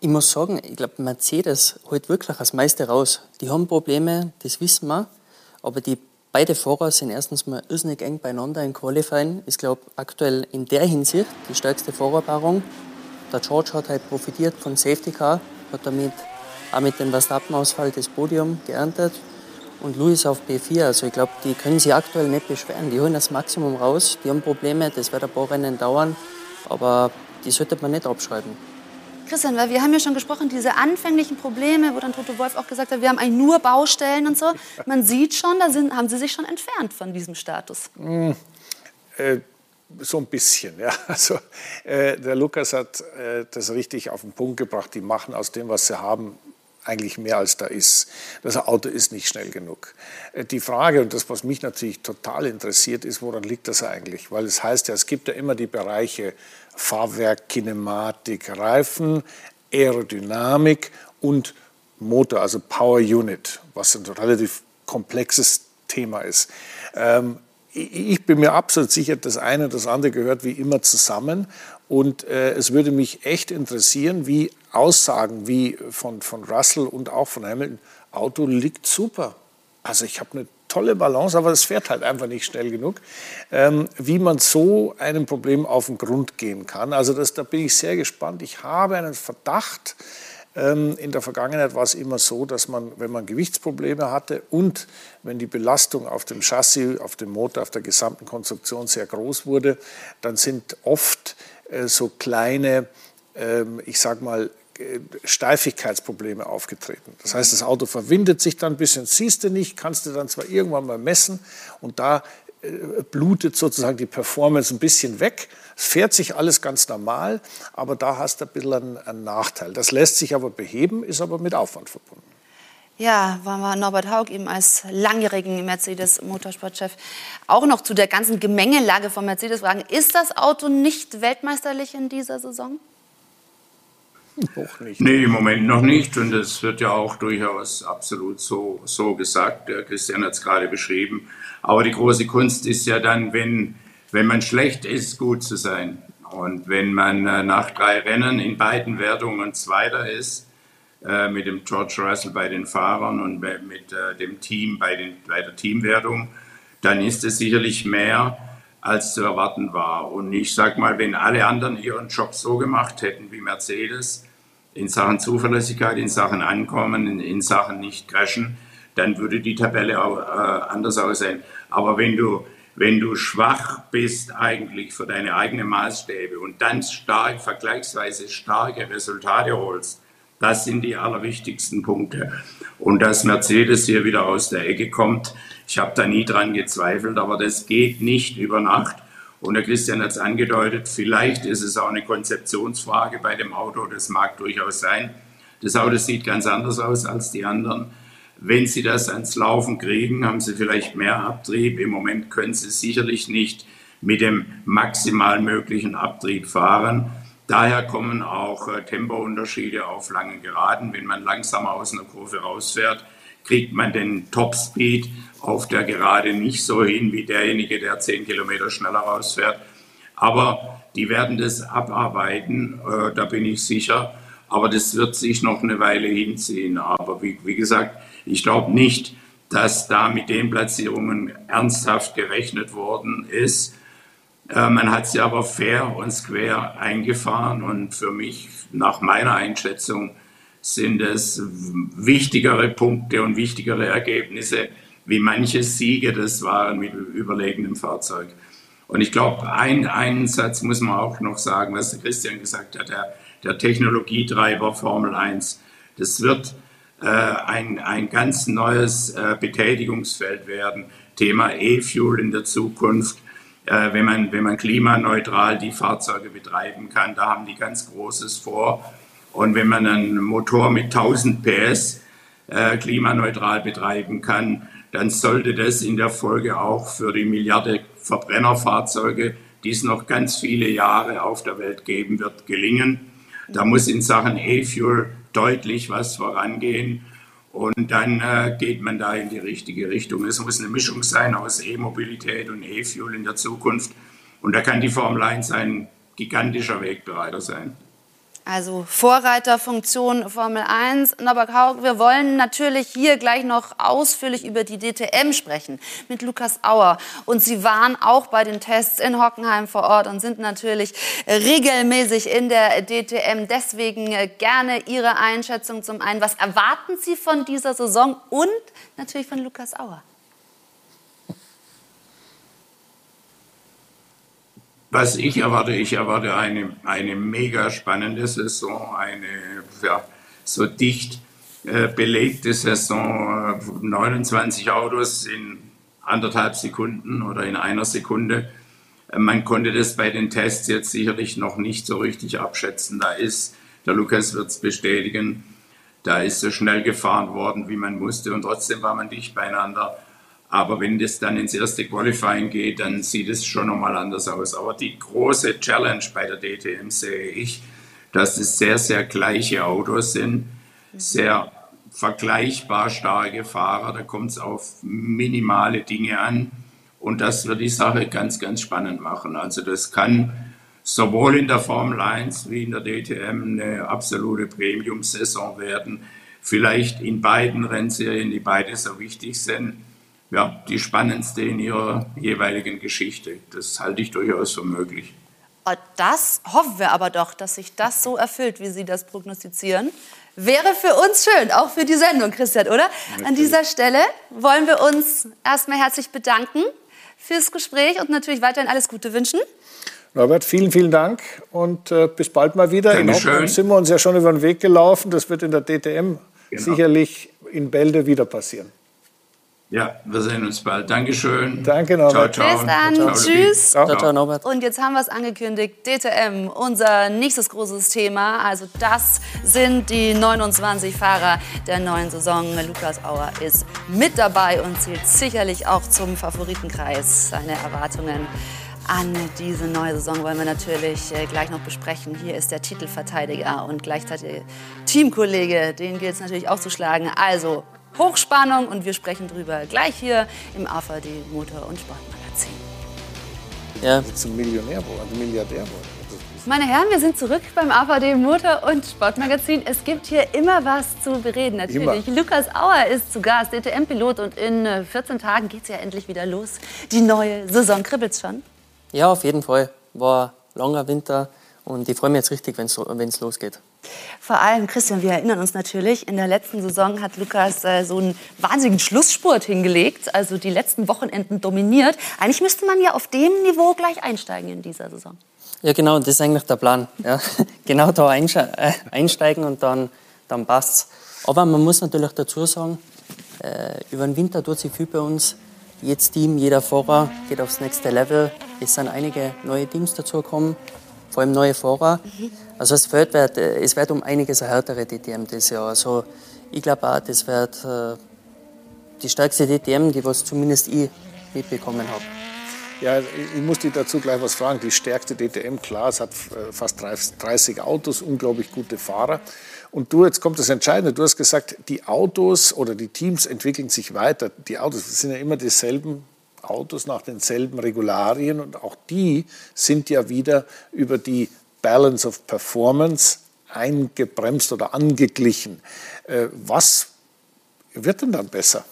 Ich muss sagen, ich glaube, Mercedes holt wirklich als Meister raus. Die haben Probleme, das wissen wir, aber die Beide Fahrer sind erstens mal irrsinnig eng beieinander in Qualifying. Ich glaube, aktuell in der Hinsicht die stärkste Fahrerpaarung. Der George hat halt profitiert von Safety Car, hat damit auch mit dem Verstappen-Ausfall das Podium geerntet. Und Louis auf P4, also ich glaube, die können sich aktuell nicht beschweren. Die holen das Maximum raus, die haben Probleme, das wird ein paar Rennen dauern, aber die sollte man nicht abschreiben. Christian, weil wir haben ja schon gesprochen, diese anfänglichen Probleme, wo dann Toto Wolf auch gesagt hat, wir haben eigentlich nur Baustellen und so. Man sieht schon, da sind, haben Sie sich schon entfernt von diesem Status. Mm, äh, so ein bisschen, ja. [LAUGHS] Also, äh, der Lukas hat äh, das richtig auf den Punkt gebracht. Die machen aus dem, was sie haben, eigentlich mehr als da ist. Das Auto ist nicht schnell genug. Äh, die Frage, und das, was mich natürlich total interessiert, ist, woran liegt das eigentlich? Weil es heißt ja, es gibt ja immer die Bereiche Fahrwerk, Kinematik, Reifen, Aerodynamik und Motor, also Power Unit, was ein relativ komplexes Thema ist. Ähm, ich bin mir absolut sicher, das eine und das andere gehört wie immer zusammen. Und äh, es würde mich echt interessieren, wie Aussagen wie von, von Russell und auch von Hamilton, Auto liegt super. Also ich habe eine tolle Balance, aber es fährt halt einfach nicht schnell genug, ähm, wie man so einem Problem auf den Grund gehen kann. Also das, da bin ich sehr gespannt. Ich habe einen Verdacht, in der Vergangenheit war es immer so, dass man, wenn man Gewichtsprobleme hatte und wenn die Belastung auf dem Chassis, auf dem Motor, auf der gesamten Konstruktion sehr groß wurde, dann sind oft äh, so kleine, ähm, ich sag mal, Steifigkeitsprobleme aufgetreten. Das heißt, das Auto verwindet sich dann ein bisschen, siehst du nicht, kannst du dann zwar irgendwann mal messen und da äh, blutet sozusagen die Performance ein bisschen weg. Fährt sich alles ganz normal, aber da hast du ein bisschen einen, einen Nachteil. Das lässt sich aber beheben, ist aber mit Aufwand verbunden. Ja, wollen wir Norbert Haug eben als langjährigen Mercedes-Motorsportchef auch noch zu der ganzen Gemengelage von Mercedes fragen. Ist das Auto nicht weltmeisterlich in dieser Saison? Noch nicht. Nee, im Moment noch nicht. Und es wird ja auch durchaus absolut so, so gesagt. Der Christian hat es gerade beschrieben. Aber die große Kunst ist ja dann, wenn, wenn man schlecht ist, gut zu sein. Und wenn man äh, nach drei Rennen in beiden Wertungen Zweiter ist, äh, mit dem George Russell bei den Fahrern und mit äh, dem Team bei, den, bei der Teamwertung, dann ist es sicherlich mehr, als zu erwarten war. Und ich sage mal, wenn alle anderen ihren Job so gemacht hätten wie Mercedes, in Sachen Zuverlässigkeit, in Sachen Ankommen, in, in Sachen nicht crashen, dann würde die Tabelle auch äh, anders aussehen. Aber wenn du wenn du schwach bist eigentlich für deine eigenen Maßstäbe und dann stark, vergleichsweise starke Resultate holst, das sind die allerwichtigsten Punkte. Und dass Mercedes hier wieder aus der Ecke kommt, ich habe da nie dran gezweifelt, aber das geht nicht über Nacht. Und der Christian hat es angedeutet, vielleicht ist es auch eine Konzeptionsfrage bei dem Auto, das mag durchaus sein. Das Auto sieht ganz anders aus als die anderen. Wenn Sie das ans Laufen kriegen, haben Sie vielleicht mehr Abtrieb. Im Moment können Sie sicherlich nicht mit dem maximal möglichen Abtrieb fahren. Daher kommen auch äh, Tempounterschiede auf langen Geraden. Wenn man langsamer aus einer Kurve rausfährt, kriegt man den Topspeed auf der Gerade nicht so hin wie derjenige, der 10 Kilometer schneller rausfährt. Aber die werden das abarbeiten, äh, da bin ich sicher. Aber das wird sich noch eine Weile hinziehen. Aber wie, wie gesagt, ich glaube nicht, dass da mit den Platzierungen ernsthaft gerechnet worden ist. Äh, man hat sie aber fair und square eingefahren und für mich, nach meiner Einschätzung, sind es wichtigere Punkte und wichtigere Ergebnisse, wie manche Siege das waren mit überlegenem Fahrzeug. Und ich glaube, ein, einen Satz muss man auch noch sagen, was Christian gesagt hat, der, der Technologietreiber Formel 1. Das wird ein, ein ganz neues äh, Betätigungsfeld werden. Thema E-Fuel in der Zukunft. Äh, wenn, man, wenn man klimaneutral die Fahrzeuge betreiben kann, da haben die ganz Großes vor. Und wenn man einen Motor mit 1000 PS äh, klimaneutral betreiben kann, dann sollte das in der Folge auch für die Milliarde Verbrennerfahrzeuge, die es noch ganz viele Jahre auf der Welt geben wird, gelingen. Da muss in Sachen E-Fuel deutlich was vorangehen. Und dann äh, geht man da in die richtige Richtung. Es muss eine Mischung sein aus E-Mobilität und E-Fuel in der Zukunft. Und da kann die Formel 1 ein gigantischer Wegbereiter sein. Also Vorreiterfunktion Formel 1. Norbert Haug, wir wollen natürlich hier gleich noch ausführlich über die DTM sprechen mit Lukas Auer. Und Sie waren auch bei den Tests in Hockenheim vor Ort und sind natürlich regelmäßig in der DTM. Deswegen äh, gerne Ihre Einschätzung zum einen. Was erwarten Sie von dieser Saison und natürlich von Lukas Auer? Was ich erwarte, ich erwarte eine, eine mega spannende Saison, eine ja, so dicht äh, belegte Saison, 29 Autos in anderthalb Sekunden oder in einer Sekunde. Man konnte das bei den Tests jetzt sicherlich noch nicht so richtig abschätzen. Da ist, der Lukas wird es bestätigen, da ist so schnell gefahren worden, wie man musste und trotzdem war man dicht beieinander. Aber wenn das dann ins erste Qualifying geht, dann sieht es schon nochmal anders aus. Aber die große Challenge bei der DTM sehe ich, dass es sehr, sehr gleiche Autos sind, sehr vergleichbar starke Fahrer. Da kommt es auf minimale Dinge an. Und das wird die Sache ganz, ganz spannend machen. Also das kann sowohl in der Formel 1 wie in der DTM eine absolute Premium-Saison werden. Vielleicht in beiden Rennserien, die beide so wichtig sind ja, die spannendste in ihrer jeweiligen Geschichte. Das halte ich durchaus für möglich. Oh, das hoffen wir aber doch, dass sich das so erfüllt, wie Sie das prognostizieren. Wäre für uns schön, auch für die Sendung, Christian, oder? Natürlich. An dieser Stelle wollen wir uns erstmal herzlich bedanken fürs Gespräch und natürlich weiterhin alles Gute wünschen. Norbert, vielen, vielen Dank und äh, bis bald mal wieder. Dankeschön. In sind wir uns ja schon über den Weg gelaufen. Das wird in der DTM genau. sicherlich in Bälde wieder passieren. Ja, wir sehen uns bald. Dankeschön. Danke, Norbert. Ciao, ciao. Bis dann. Ciao, Tschüss. Ciao. Ciao, ciao, Norbert. Und jetzt haben wir es angekündigt, DTM, unser nächstes großes Thema. Also das sind die 29 Fahrer der neuen Saison. Lukas Auer ist mit dabei und zählt sicherlich auch zum Favoritenkreis. Seine Erwartungen an diese neue Saison wollen wir natürlich äh, gleich noch besprechen. Hier ist der Titelverteidiger und gleichzeitig Teamkollege. Den gilt es natürlich auch zu schlagen. Also Hochspannung und wir sprechen drüber gleich hier im AVD Motor- und Sportmagazin. Ja, Zum Millionär geworden, Milliardär geworden. Meine Herren, wir sind zurück beim AVD Motor- und Sportmagazin. Es gibt hier immer was zu bereden, natürlich. Immer. Lukas Auer ist zu Gast, DTM-Pilot und in äh, 14 Tagen geht es ja endlich wieder los. Die neue Saison kribbelt's schon. ja, auf jeden Fall. War ein langer Winter und ich freue mich jetzt richtig, wenn es losgeht. Vor allem, Christian, wir erinnern uns natürlich, in der letzten Saison hat Lukas äh, so einen wahnsinnigen Schlussspurt hingelegt, also die letzten Wochenenden dominiert. Eigentlich müsste man ja auf dem Niveau gleich einsteigen in dieser Saison. Ja, genau, das ist eigentlich der Plan. Ja. [LAUGHS] genau da äh, einsteigen und dann, dann passt's. Aber man muss natürlich dazu sagen, äh, über den Winter tut sich viel bei uns. Jedes Team, jeder Fahrer geht aufs nächste Level. Es sind einige neue Teams dazugekommen, vor allem neue Fahrer. Also das Feld wird, äh, es wird um einiges eine härtere DTM dieses Jahr. Also ich glaube auch, das wird äh, die stärkste DTM, die was zumindest ich mitbekommen habe. Ja, ich muss dich dazu gleich was fragen. Die stärkste DTM, klar, es hat äh, fast 30 Autos, unglaublich gute Fahrer. Und du, jetzt kommt das Entscheidende, du hast gesagt, die Autos oder die Teams entwickeln sich weiter. Die Autos sind ja immer dieselben Autos nach denselben Regularien und auch die sind ja wieder über die Balance of Performance eingebremst oder angeglichen. Äh, Was wird denn dann besser?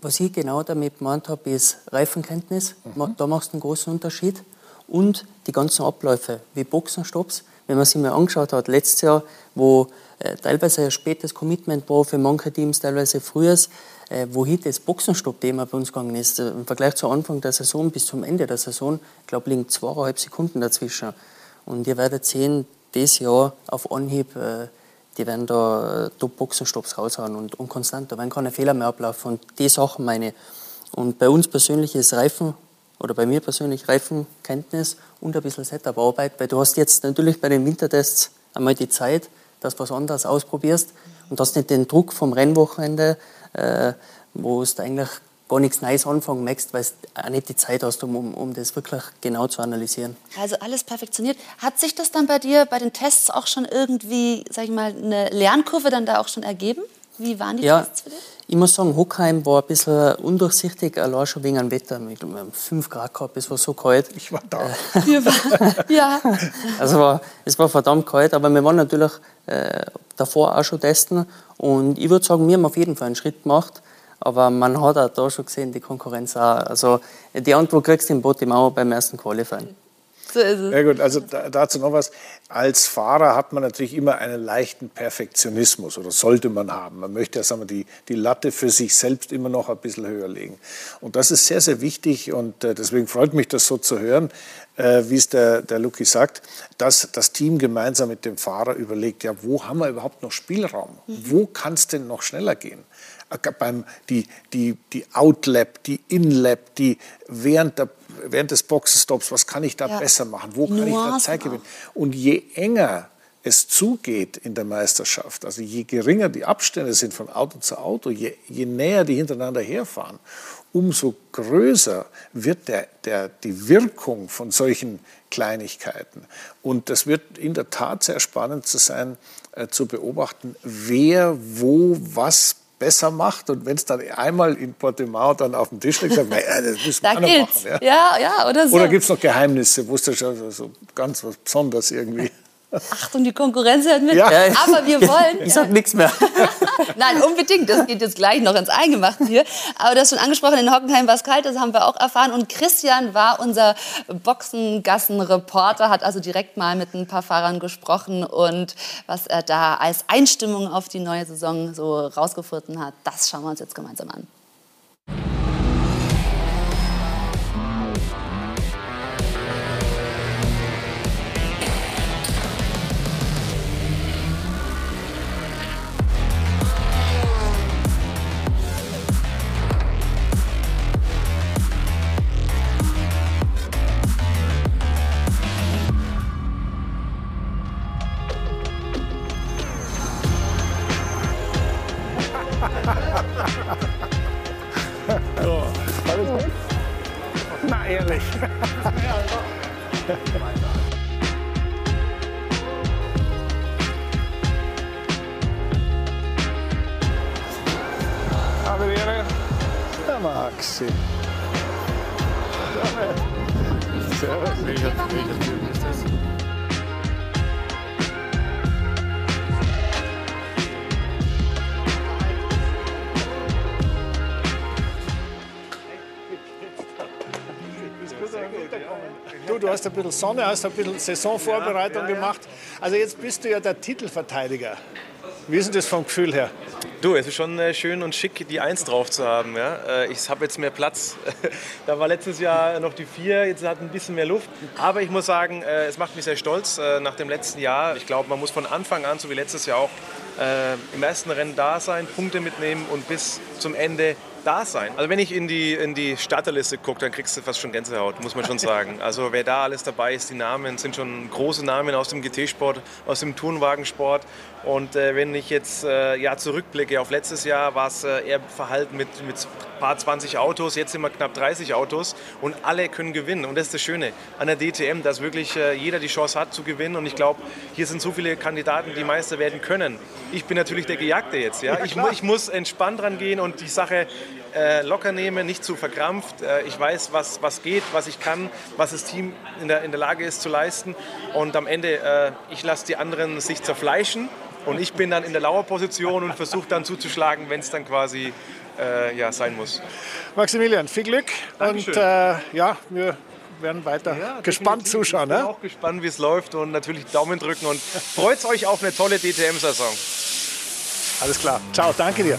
Was ich genau damit gemeint habe, ist Reifenkenntnis. Da machst du einen großen Unterschied. Und die ganzen Abläufe, wie Boxenstopps. Wenn man sich mal angeschaut hat, letztes Jahr, wo teilweise ein spätes Commitment war für manche Teams, teilweise frühes, äh, wo hier das Boxenstopp-Thema bei uns gegangen ist. Äh, Im Vergleich zu Anfang der Saison bis zum Ende der Saison, ich glaube, liegen zweieinhalb Sekunden dazwischen. Und ihr werdet sehen, dieses Jahr auf Anhieb, äh, die werden da äh, Top-Boxenstopps raushauen und, und konstant. Da werden keine Fehler mehr ablaufen. Und die Sachen meine ich. Und bei uns persönlich ist Reifen, oder bei mir persönlich Reifenkenntnis und ein bisschen Setup-Arbeit, weil du hast jetzt natürlich bei den Wintertests einmal die Zeit, dass du was anderes ausprobierst und hast nicht den Druck vom Rennwochenende, äh, wo du eigentlich gar nichts Neues anfangen möchtest, weil du auch nicht die Zeit hast, um, um, um das wirklich genau zu analysieren. Also alles perfektioniert. Hat sich das dann bei dir bei den Tests auch schon irgendwie, sag ich mal, eine Lernkurve dann da auch schon ergeben? Wie waren die Ja, Tests für dich? ich muss sagen, Hockheim war ein bisschen undurchsichtig, allein schon wegen dem Wetter. Wir haben 5 Grad gehabt, es war so kalt. Ich war da. [LAUGHS] Ja. Also war, es war verdammt kalt, aber wir waren natürlich äh, davor auch schon testen. Und ich würde sagen, wir haben auf jeden Fall einen Schritt gemacht. Aber man hat auch da schon gesehen, die Konkurrenz auch. Also die Antwort kriegst du im Portimao beim ersten Qualifying. [LAUGHS] So ist es. Ja gut, also da, dazu noch was. Als Fahrer hat man natürlich immer einen leichten Perfektionismus oder sollte man haben. Man möchte ja sagen wir, die, die Latte für sich selbst immer noch ein bisschen höher legen. Und das ist sehr, sehr wichtig und äh, deswegen freut mich das so zu hören, äh, wie es der, der Luki sagt, dass das Team gemeinsam mit dem Fahrer überlegt, ja, wo haben wir überhaupt noch Spielraum? Wo kann es denn noch schneller gehen? Äh, beim, die, die, die Outlap, die Inlap, die während, der, während des Boxenstops, was kann ich da Ja. besser machen? Wo kann ich da Nuancen Zeit gewinnen? Und je enger es zugeht in der Meisterschaft, also je geringer die Abstände sind von Auto zu Auto, je, je näher die hintereinander herfahren, umso größer wird der, der, die Wirkung von solchen Kleinigkeiten. Und das wird in der Tat sehr spannend zu sein, äh, zu beobachten, wer wo was besser macht. Und wenn es dann einmal in Portimao dann auf dem Tisch liegt, dann, äh, das müssen wir Da auch noch machen. Ja, ja, oder so. Oder gibt es noch Geheimnisse, wo du schon so- so ganz was Besonderes irgendwie? Achtung, die Konkurrenz hört mit. Ja. Aber wir wollen. Ich sag nichts mehr. [LAUGHS] Nein, unbedingt. Das geht jetzt gleich noch ins Eingemachte hier. Aber du hast schon angesprochen, in Hockenheim war es kalt, das haben wir auch erfahren. Und Christian war unser Boxengassen-Reporter, hat also direkt mal mit ein paar Fahrern gesprochen. Und was er da als Einstimmung auf die neue Saison so rausgefunden hat, das schauen wir uns jetzt gemeinsam an. Die Ehre. Der Maxi. Servus. Welcher, welcher Typ Du, hast ein bisschen Sonne, hast ein bisschen Saisonvorbereitung Ja, ja, gemacht. Also jetzt bist du ja der Titelverteidiger. Wie ist denn das vom Gefühl her? Du, es ist schon äh, schön und schick, die Eins drauf zu haben. Ja? Äh, ich habe jetzt mehr Platz. [LAUGHS] da war letztes Jahr noch die Vier, jetzt hat ein bisschen mehr Luft. Aber ich muss sagen, äh, es macht mich sehr stolz nach dem letzten Jahr. Ich glaube, man muss von Anfang an, so wie letztes Jahr auch, im ersten Rennen da sein, Punkte mitnehmen und bis zum Ende da sein. Also wenn ich in die, in die Starterliste gucke, dann kriegst du fast schon Gänsehaut, muss man schon sagen. [LAUGHS] Also wer da alles dabei ist, die Namen sind schon große Namen aus dem GT-Sport, aus dem Turnwagensport. Und äh, wenn ich jetzt äh, ja, zurückblicke auf letztes Jahr, war es äh, eher verhalten mit, mit ein paar 20 Autos, jetzt sind wir knapp 30 Autos und alle können gewinnen. Und das ist das Schöne an der DTM, dass wirklich äh, jeder die Chance hat zu gewinnen. Und ich glaube, hier sind so viele Kandidaten, die Meister werden können. Ich bin natürlich der Gejagte jetzt. Ja? Ja, ich, ich muss entspannt rangehen und die Sache äh, locker nehmen, nicht zu verkrampft. Äh, ich weiß, was, was geht, was ich kann, was das Team in der, in der Lage ist zu leisten. Und am Ende, äh, ich lasse die anderen sich zerfleischen und ich bin dann in der Lauerposition und versuche dann zuzuschlagen, wenn es dann quasi äh, ja, sein muss. Maximilian, viel Glück. Dankeschön. Und äh, ja, wir werden weiter gespannt definitiv. zuschauen. Ich bin Ne? auch gespannt, wie es läuft und natürlich Daumen drücken und freut euch auf eine tolle DTM-Saison. Alles klar. Ciao, danke dir.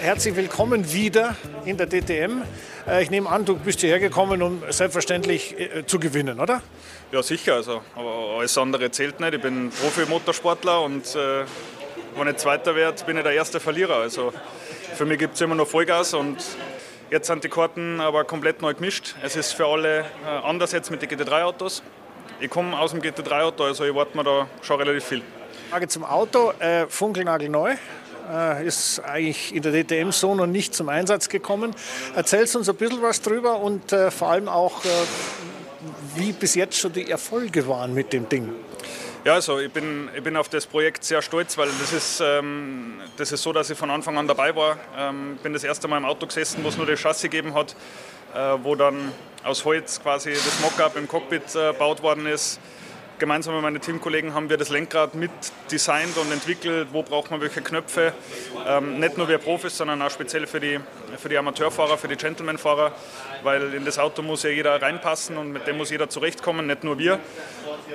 Herzlich willkommen wieder in der DTM. Äh, Ich nehme an, du bist hierher gekommen, um selbstverständlich äh, zu gewinnen, oder? Ja, sicher. Also, aber alles andere zählt nicht. Ich bin Profi-Motorsportler und äh, wenn ich Zweiter werde, bin ich der erste Verlierer. Also für mich gibt es immer noch Vollgas und jetzt sind die Karten aber komplett neu gemischt. Es ist für alle äh, anders jetzt mit den GT3-Autos. Ich komme aus dem GT3-Auto, also ich warte mir da schon relativ viel. Frage zum Auto, äh, funkelnagelneu. Äh, ist eigentlich in der DTM so noch nicht zum Einsatz gekommen. Erzählst uns ein bisschen was drüber und äh, vor allem auch, äh, wie bis jetzt schon die Erfolge waren mit dem Ding. Ja, also ich bin, ich bin auf das Projekt sehr stolz, weil das ist, ähm, das ist so, dass ich von Anfang an dabei war. Ähm, bin das erste Mal im Auto gesessen, wo es nur das Chassis gegeben hat, äh, wo dann aus Holz quasi das Mockup im Cockpit äh, gebaut worden ist. Gemeinsam mit meinen Teamkollegen haben wir das Lenkrad mit designt und entwickelt, wo braucht man welche Knöpfe. Ähm, nicht nur wir Profis, sondern auch speziell für die, für die Amateurfahrer, für die Gentleman-Fahrer, weil in das Auto muss ja jeder reinpassen und mit dem muss jeder zurechtkommen, nicht nur wir.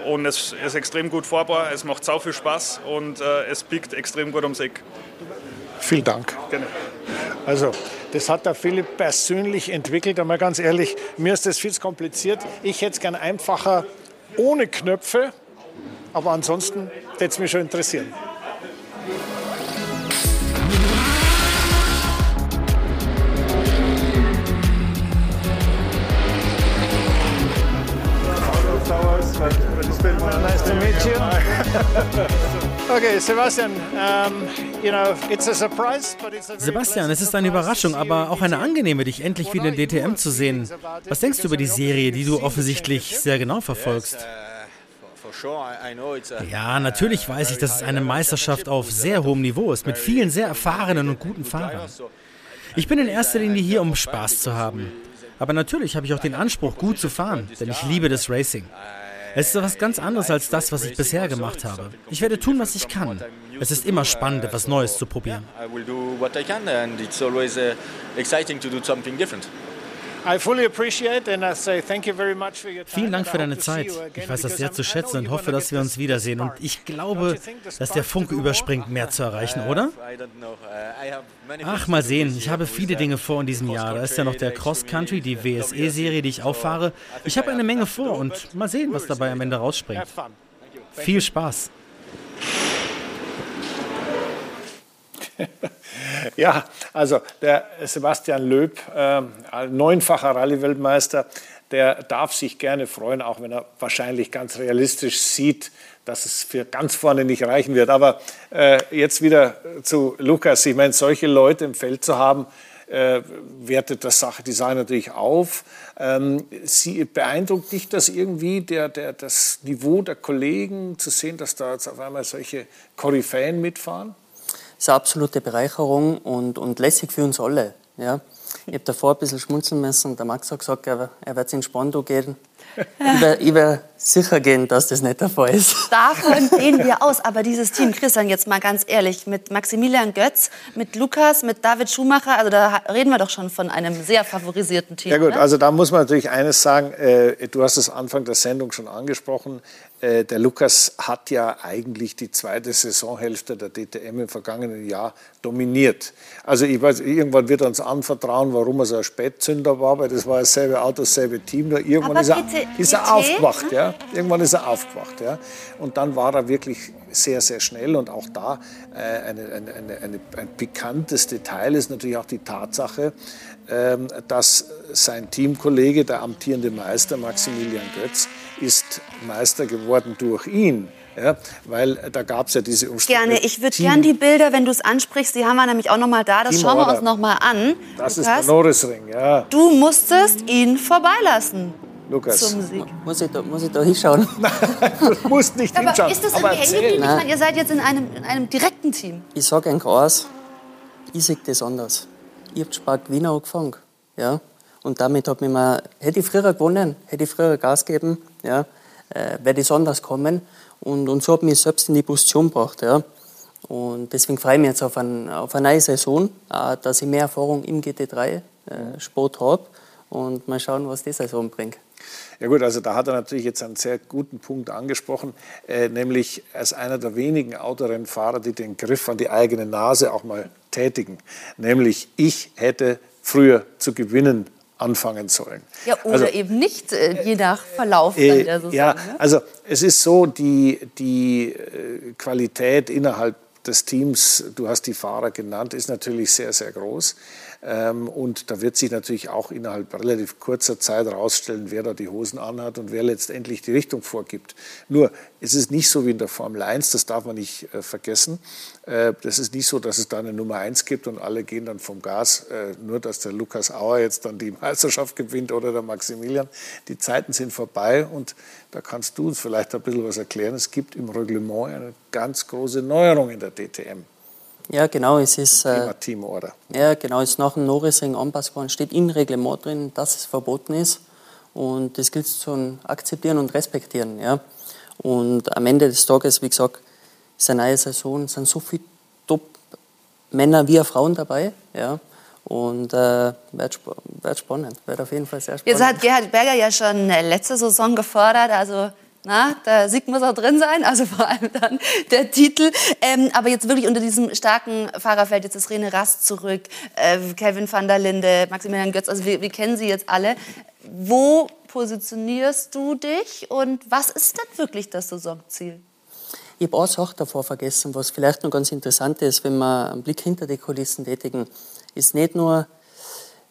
Und es ist extrem gut fahrbar, es macht sau viel Spaß und äh, es biegt extrem gut ums Eck. Vielen Dank. Gerne. Also, das hat der Philipp persönlich entwickelt. Aber ganz ehrlich, mir ist das viel zu kompliziert. Ich hätte es gern einfacher ohne Knöpfe. Aber ansonsten hätte es mich schon interessieren. Nice to meet you. [LAUGHS] Okay, Sebastian, um, you know, it's a surprise, but it's a Sebastian, es ist eine Überraschung, aber auch eine angenehme, dich endlich wieder in DTM zu sehen. Was denkst du über die Serie, die du offensichtlich sehr genau verfolgst? Ja, natürlich weiß ich, dass es eine Meisterschaft auf sehr hohem Niveau ist, mit vielen sehr erfahrenen und guten Fahrern. Ich bin in erster Linie hier, um Spaß zu haben. Aber natürlich habe ich auch den Anspruch, gut zu fahren, denn ich liebe das Racing. Es ist etwas ganz anderes als das, was ich bisher gemacht habe. Ich werde tun, was ich kann. Es ist immer spannend, etwas Neues zu probieren. I will do what I can, and it's always uh, exciting to do something different. Vielen Dank für deine Zeit. Ich weiß das sehr zu schätzen und hoffe, dass wir uns wiedersehen. Und ich glaube, dass der Funke überspringt, mehr zu erreichen, oder? Uh, I have many Ach, mal sehen. Ich habe viele Dinge vor in diesem Jahr. Da ist ja noch der Cross Country, die WSE-Serie, die ich auch fahre. Ich habe eine Menge vor und mal sehen, was dabei am Ende rausspringt. Have fun. Viel Spaß. [LAUGHS] [LAUGHS] Ja, also der Sebastian Löb, äh, neunfacher Rallye-Weltmeister, der darf sich gerne freuen, auch wenn er wahrscheinlich ganz realistisch sieht, dass es für ganz vorne nicht reichen wird. Aber äh, jetzt wieder zu Lukas. Ich meine, solche Leute im Feld zu haben, äh, wertet das Sache Design natürlich auf. Ähm, Sie, beeindruckt dich das irgendwie, der, der, das Niveau der Kollegen, zu sehen, dass da jetzt auf einmal solche Koryphäen mitfahren? Das ist eine absolute Bereicherung und, und lässig für uns alle. Ja. Ich habe davor ein bisschen schmunzeln müssen und der Max hat gesagt, er, er wird in Spandau gehen. [LAUGHS] Ich werde sicher gehen, dass das nicht der Fall ist. Davon gehen wir aus. Aber dieses Team, Christian, jetzt mal ganz ehrlich, mit Maximilian Götz, mit Lukas, mit David Schumacher, also da reden wir doch schon von einem sehr favorisierten Team. Ja gut, ne? also da muss man natürlich eines sagen, äh, du hast es Anfang der Sendung schon angesprochen, äh, der Lukas hat ja eigentlich die zweite Saisonhälfte der DTM im vergangenen Jahr dominiert. Also ich weiß, irgendwann wird er uns anvertrauen, warum er so ein Spätzünder war, weil das war dasselbe Auto, dasselbe Team, nur irgendwann Aber ist er, ist er aufgewacht. Ja? Irgendwann ist er aufgewacht. Ja? Und dann war er wirklich sehr, sehr schnell und auch da äh, eine, eine, eine, ein pikantes Detail ist natürlich auch die Tatsache, ähm, dass sein Teamkollege, der amtierende Meister Maximilian Götz, ist Meister geworden durch ihn. Ja, weil da gab es ja diese Umstände. Gerne, ich würde gerne die Bilder, wenn du es ansprichst, die haben wir nämlich auch noch mal da, das Team schauen wir Order. uns noch mal an. Das Lukas, ist der Norrisring, ja. Du musstest ihn vorbeilassen Lukas. zum Sieg. Muss ich da, muss ich da hinschauen? [LAUGHS] du musst nicht Aber hinschauen. ist das aber irgendwie hängen erzähl. geblieben? Ich Nein. meine, ihr seid jetzt in einem, in einem direkten Team. Ich sage eigentlich eins, ich sehe das anders. Ich habe Spark Wien angefangen. Ja? Und damit hat mich mal, hätte ich früher gewonnen, hätte ich früher Gas gegeben, ja? äh, wäre das anders kommen. Und, und so hat mich selbst in die Position gebracht. Ja? Und deswegen freue ich mich jetzt auf, ein, auf eine neue Saison, äh, dass ich mehr Erfahrung im GT3-Sport habe. Und mal schauen, was die Saison bringt. Ja gut, also da hat er natürlich jetzt einen sehr guten Punkt angesprochen, äh, nämlich als einer der wenigen Autorennfahrer, die den Griff an die eigene Nase auch mal tätigen. Nämlich, ich hätte früher zu gewinnen anfangen sollen. Ja, oder Also, eben nicht, äh, je nach Verlauf Äh, der Saison. ja, ne? also es ist so, die, die äh, Qualität innerhalb des Teams, du hast die Fahrer genannt, ist natürlich sehr, sehr groß. Ähm, und da wird sich natürlich auch innerhalb relativ kurzer Zeit herausstellen, wer da die Hosen anhat und wer letztendlich die Richtung vorgibt. Nur, es ist nicht so wie in der Formel 1, das darf man nicht äh, vergessen. Äh, das ist nicht so, dass es da eine Nummer 1 gibt und alle gehen dann vom Gas, äh, nur dass der Lukas Auer jetzt dann die [LAUGHS] Meisterschaft gewinnt oder der Maximilian. Die Zeiten sind vorbei und da kannst du uns vielleicht ein bisschen was erklären. Es gibt im Reglement eine ganz große Neuerung in der DTM. Ja, genau, es ist. Äh, Thema Teamorder. Ja, genau, es ist nach dem Norrisring anpasst worden, steht im Reglement drin, dass es verboten ist. Und das gilt es zu akzeptieren und respektieren. Ja. Und am Ende des Tages, wie gesagt, ist eine neue Saison, es sind so viele Top-Männer wie auch Frauen dabei. Ja. Und äh, wird, sp wird spannend, wird auf jeden Fall sehr spannend. Jetzt hat Gerhard Berger ja schon äh, letzte Saison gefordert, also na, der Sieg muss auch drin sein, also [LAUGHS] vor allem dann der Titel. Ähm, aber jetzt wirklich unter diesem starken Fahrerfeld, jetzt ist Rene Rast zurück, äh, Kevin van der Linde, Maximilian Götz, also wir, wir kennen sie jetzt alle. Wo positionierst du dich und was ist denn wirklich das Saisonziel? Ich habe eine Sache davor vergessen, was vielleicht noch ganz interessant ist, wenn wir einen Blick hinter die Kulissen tätigen, ist nicht nur,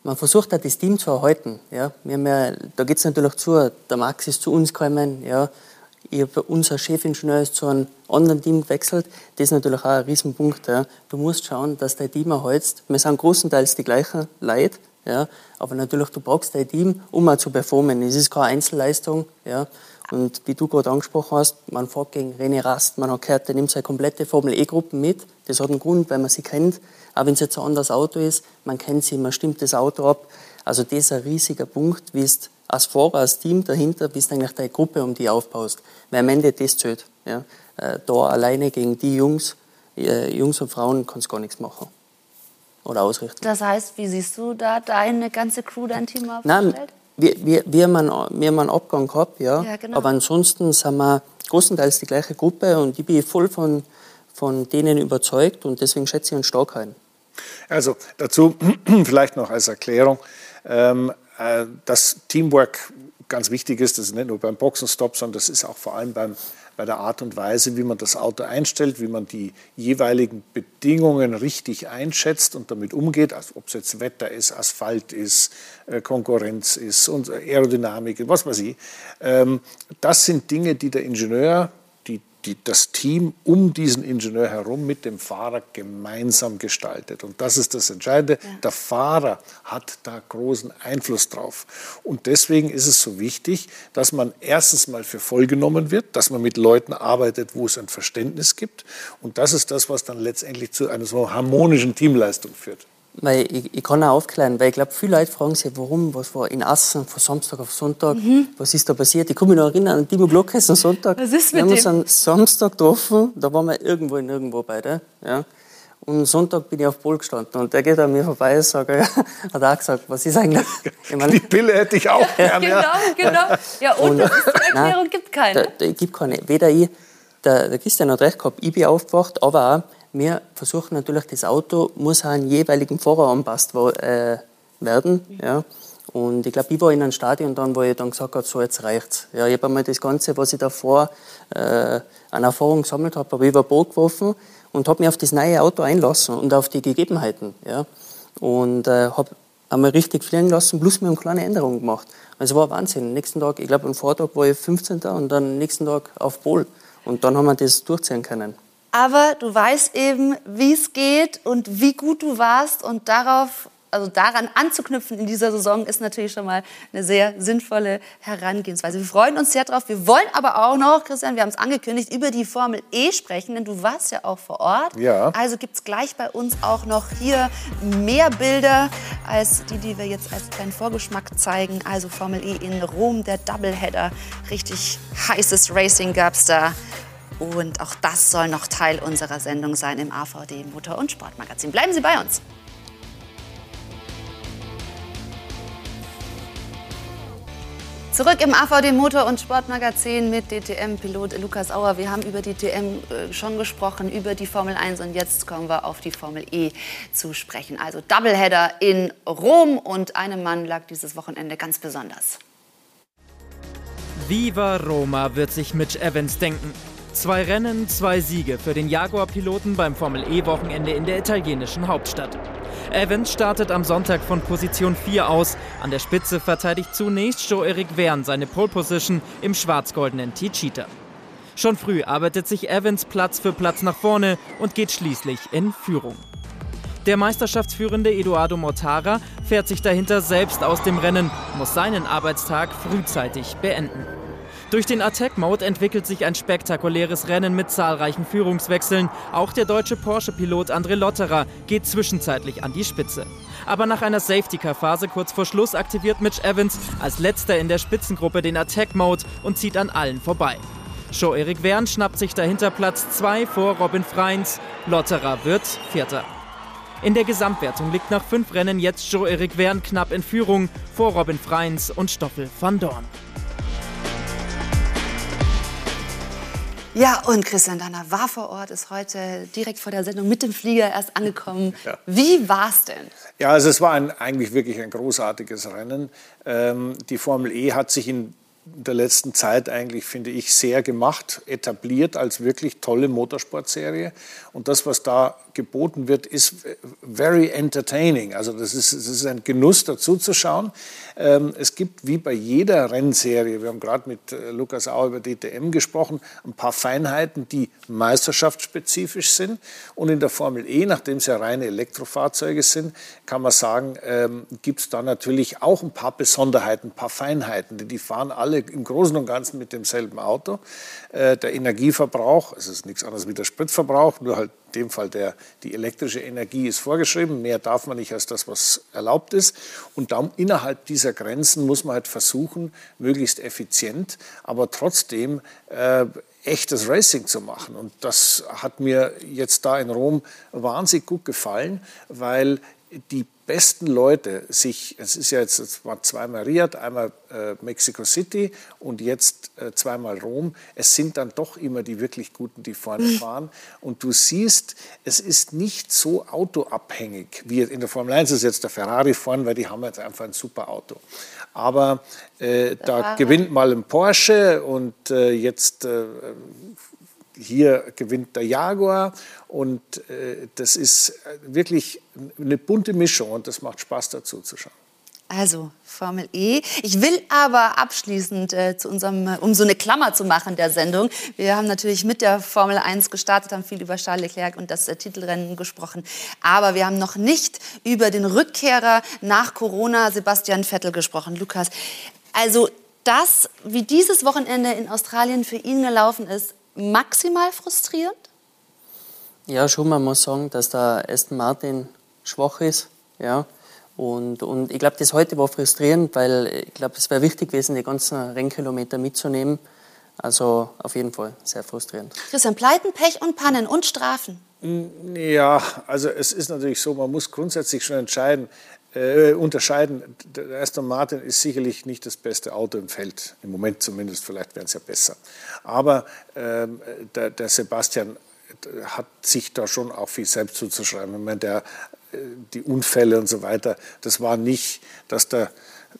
man versucht auch das Team zu erhalten. Ja. Wir haben ja, da geht es natürlich zu, der Max ist zu uns gekommen, ja. ich habe unser Chefingenieur ist zu einem anderen Team gewechselt, das ist natürlich auch ein Riesenpunkt. Ja. Du musst schauen, dass dein Team erhältst. Wir sind großenteils die gleichen Leute, ja. aber natürlich, du brauchst dein Team, um auch zu performen. Es ist keine Einzelleistung. Ja. Und wie du gerade angesprochen hast, man fährt gegen René Rast, man hat gehört, der nimmt seine komplette Formel E-Gruppe mit. Das hat einen Grund, weil man sie kennt. Auch wenn es jetzt ein anderes Auto ist, man kennt sie, man stimmt das Auto ab. Also das ist ein riesiger Punkt, wie es als Fahrer, als Team dahinter, bis du eigentlich deine Gruppe um die aufbaust. Weil am Ende das zählt. Ja. Äh, Da alleine gegen die Jungs, äh, Jungs und Frauen, kannst du gar nichts machen. Oder ausrichten. Das heißt, wie siehst du da deine ganze Crew, dein Team Nein, aufgestellt? wir, wir, wir, haben einen, wir haben einen Abgang gehabt, ja. Ja, genau. Aber ansonsten sind wir großenteils die gleiche Gruppe und ich bin voll von, von denen überzeugt und deswegen schätze ich uns stark ein. Also dazu [CLEARS THROAT] vielleicht noch als Erklärung, ähm, äh, das Teamwork ganz wichtig ist, das ist nicht nur beim Boxenstopp, sondern das ist auch vor allem beim, bei der Art und Weise, wie man das Auto einstellt, wie man die jeweiligen Bedingungen richtig einschätzt und damit umgeht, also ob es jetzt Wetter ist, Asphalt ist, äh, Konkurrenz ist und Aerodynamik, was weiß ich. Ähm, das sind Dinge, die der Ingenieur die, das Team um diesen Ingenieur herum mit dem Fahrer gemeinsam gestaltet. Und das ist das Entscheidende. Ja. Der Fahrer hat da großen Einfluss drauf. Und deswegen ist es so wichtig, dass man erstens mal für voll genommen wird, dass man mit Leuten arbeitet, wo es ein Verständnis gibt. Und das ist das, was dann letztendlich zu einer so harmonischen Teamleistung führt. Weil ich, ich kann auch aufklären, weil ich glaube, viele Leute fragen sich, warum, was war in Assen von Samstag auf Sonntag, mhm. was ist da passiert? Ich kann mich noch erinnern an Timo Glockes am Sonntag. Was ist mit wir haben dem? uns am Samstag getroffen, da waren wir irgendwo in irgendwo beide. Ja. Und am Sonntag bin ich auf Pol gestanden und der geht an mir vorbei und sagt, ja, [LAUGHS] hat auch gesagt, was ist eigentlich? [LAUGHS] Ich meine, die Pille hätte ich auch gerne. [LAUGHS] genau, genau. Ja, und, und das ist die Erklärung nein, gibt keine. Da, da gibt keine. Weder ich, der, der Christian hat recht gehabt, ich bin aufgewacht, aber auch wir versuchen natürlich, das Auto muss an jeweiligen Fahrer anpasst äh, werden. Ja. Und ich glaube, ich war in einem Stadion dann, wo ich dann gesagt habe, so jetzt reicht's. Ja, ich habe einmal das Ganze, was ich davor äh, an Erfahrung gesammelt habe, habe ich über Bord geworfen und habe mich auf das neue Auto einlassen und auf die Gegebenheiten. Ja. Und äh, habe einmal richtig fliegen lassen, plus mir eine kleine Änderung gemacht. Also war Wahnsinn. Am nächsten Tag, ich glaube, am Vortag war ich 15. und dann am nächsten Tag auf Pol. Und dann haben wir das durchziehen können aber du weißt eben, wie es geht und wie gut du warst und darauf also daran anzuknüpfen in dieser Saison ist natürlich schon mal eine sehr sinnvolle Herangehensweise. Wir freuen uns sehr drauf. Wir wollen aber auch noch, Christian, wir haben es angekündigt, über die Formel E sprechen, denn du warst ja auch vor Ort. Ja. Also gibt es gleich bei uns auch noch hier mehr Bilder als die, die wir jetzt als kleinen Vorgeschmack zeigen. Also Formel E in Rom, der Doubleheader. Richtig heißes Racing gab es da. Und auch das soll noch Teil unserer Sendung sein im AVD Motor- und Sportmagazin. Bleiben Sie bei uns. Zurück im AVD Motor- und Sportmagazin mit DTM-Pilot Lukas Auer. Wir haben über DTM äh, schon gesprochen, über die Formel 1 und jetzt kommen wir auf die Formel E zu sprechen. Also Doubleheader in Rom und einem Mann lag dieses Wochenende ganz besonders. Viva Roma wird sich Mitch Evans denken. Zwei Rennen, zwei Siege für den Jaguar-Piloten beim Formel-E-Wochenende in der italienischen Hauptstadt. Evans startet am Sonntag von Position 4 aus. An der Spitze verteidigt zunächst Joe-Eric Verne seine Pole-Position im schwarz-goldenen T-Cheetah. Schon früh arbeitet sich Evans Platz für Platz nach vorne und geht schließlich in Führung. Der Meisterschaftsführende Eduardo Mortara fährt sich dahinter selbst aus dem Rennen, muss seinen Arbeitstag frühzeitig beenden. Durch den Attack-Mode entwickelt sich ein spektakuläres Rennen mit zahlreichen Führungswechseln. Auch der deutsche Porsche-Pilot André Lotterer geht zwischenzeitlich an die Spitze. Aber nach einer Safety-Car-Phase kurz vor Schluss aktiviert Mitch Evans als letzter in der Spitzengruppe den Attack-Mode und zieht an allen vorbei. Show-Erik Wern schnappt sich dahinter Platz 2 vor Robin Freins. Lotterer wird Vierter. In der Gesamtwertung liegt nach fünf Rennen jetzt Joe-Erik Wern knapp in Führung vor Robin Freins und Stoffel van Dorn. Ja, und Christian Danner war vor Ort, ist heute direkt vor der Sendung mit dem Flieger erst angekommen. Ja. Wie war es denn? Ja, also es war ein, eigentlich wirklich ein großartiges Rennen. Ähm, die Formel E hat sich in der letzten Zeit eigentlich, finde ich, sehr gemacht, etabliert als wirklich tolle Motorsportserie. Und das, was da geboten wird, ist very entertaining. Also das ist, das ist ein Genuss, dazu zu schauen. Ähm, es gibt wie bei jeder Rennserie, wir haben gerade mit äh, Lukas auch über DTM gesprochen, ein paar Feinheiten, die meisterschaftsspezifisch sind. Und in der Formel E, nachdem es ja reine Elektrofahrzeuge sind, kann man sagen, ähm, gibt es da natürlich auch ein paar Besonderheiten, ein paar Feinheiten. Die fahren alle im Großen und Ganzen mit demselben Auto. Äh, der Energieverbrauch, es ist nichts anderes wie der Spritverbrauch, nur halt dem Fall der, die elektrische Energie ist vorgeschrieben. Mehr darf man nicht als das, was erlaubt ist. Und dann innerhalb dieser Grenzen muss man halt versuchen, möglichst effizient, aber trotzdem äh, echtes Racing zu machen. Und das hat mir jetzt da in Rom wahnsinnig gut gefallen, weil die besten Leute sich, es ist ja jetzt es war zweimal Riyadh, einmal äh, Mexico City und jetzt äh, zweimal Rom, es sind dann doch immer die wirklich Guten, die vorne mhm. fahren. Und du siehst, es ist nicht so autoabhängig, wie in der Formel 1 ist jetzt der Ferrari vorne, weil die haben jetzt einfach ein super Auto. Aber äh, da gewinnt mal ein Porsche und äh, jetzt äh, hier gewinnt der Jaguar und äh, das ist wirklich eine bunte Mischung und das macht Spaß dazu zu schauen. Also Formel E. Ich will aber abschließend äh, zu unserem, äh, um so eine Klammer zu machen der Sendung. Wir haben natürlich mit der Formel 1 gestartet, haben viel über Charles Leclerc und das äh, Titelrennen gesprochen. Aber wir haben noch nicht über den Rückkehrer nach Corona, Sebastian Vettel, gesprochen. Lukas, also das, wie dieses Wochenende in Australien für ihn gelaufen ist, maximal frustrierend? Ja, schon. Man muss sagen, dass der Aston Martin schwach ist. Ja. Und, und ich glaube, das heute war frustrierend, weil ich glaube, es wäre wichtig gewesen, die ganzen Rennkilometer mitzunehmen. Also auf jeden Fall sehr frustrierend. Christian, Pleiten, Pech und Pannen und Strafen. Ja, also es ist natürlich so, man muss grundsätzlich schon entscheiden, äh, unterscheiden. Der Aston Martin ist sicherlich nicht das beste Auto im Feld, im Moment zumindest, vielleicht wären es ja besser. Aber ähm, der, der, Sebastian hat sich da schon auch viel selbst zuzuschreiben. Ich meine, der, äh, die Unfälle und so weiter, das war nicht, dass der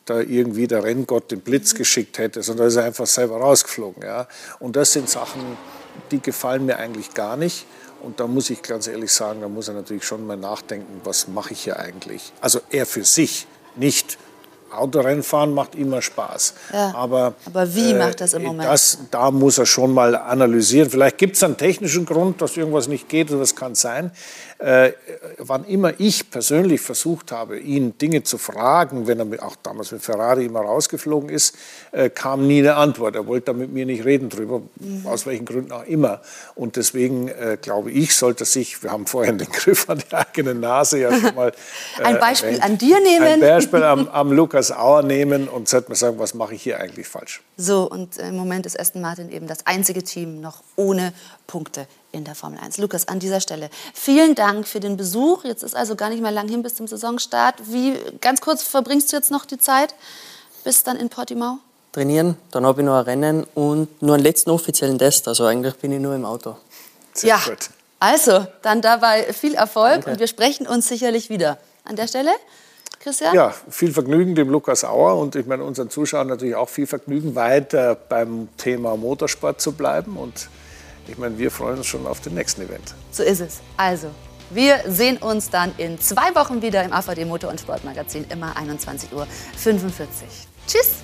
da irgendwie der Renngott den Blitz geschickt hätte, sondern ist er einfach selber rausgeflogen. Ja? Und das sind Sachen, die gefallen mir eigentlich gar nicht. Und da muss ich ganz ehrlich sagen, da muss er natürlich schon mal nachdenken, was mache ich hier eigentlich? Also er für sich, nicht Autorennfahren macht immer Spaß. Ja, aber, aber wie äh, macht das im Moment? Das, da muss er schon mal analysieren. Vielleicht gibt es einen technischen Grund, dass irgendwas nicht geht, das kann sein. Äh, wann immer ich persönlich versucht habe, ihn Dinge zu fragen, wenn er auch damals mit Ferrari immer rausgeflogen ist, äh, kam nie eine Antwort. Er wollte da mit mir nicht reden drüber, mhm. aus welchen Gründen auch immer. Und deswegen äh, glaube ich, sollte sich, wir haben vorhin den Griff an die eigene Nase ja schon mal. [LAUGHS] ein Beispiel erwähnt, an dir nehmen. Ein Beispiel am, am Lukas Auer nehmen und sollte man sagen, was mache ich hier eigentlich falsch. So, und im Moment ist Aston Martin eben das einzige Team noch ohne Punkte in der Formel 1. Lukas, an dieser Stelle vielen Dank für den Besuch. Jetzt ist also gar nicht mehr lang hin bis zum Saisonstart. Wie, ganz kurz, verbringst du jetzt noch die Zeit bis dann in Portimao? Trainieren, dann habe ich noch ein Rennen und nur einen letzten offiziellen Test. Also eigentlich bin ich nur im Auto. Sehr ja, gut. also dann dabei viel Erfolg Danke. und wir sprechen uns sicherlich wieder. An der Stelle Christian? Ja, viel Vergnügen dem Lukas Auer und ich meine unseren Zuschauern natürlich auch viel Vergnügen, weiter beim Thema Motorsport zu bleiben. Und ich meine, wir freuen uns schon auf den nächsten Event. So ist es. Also, wir sehen uns dann in zwei Wochen wieder im AVD Motor- und Sportmagazin, immer 21.45 Uhr. Tschüss!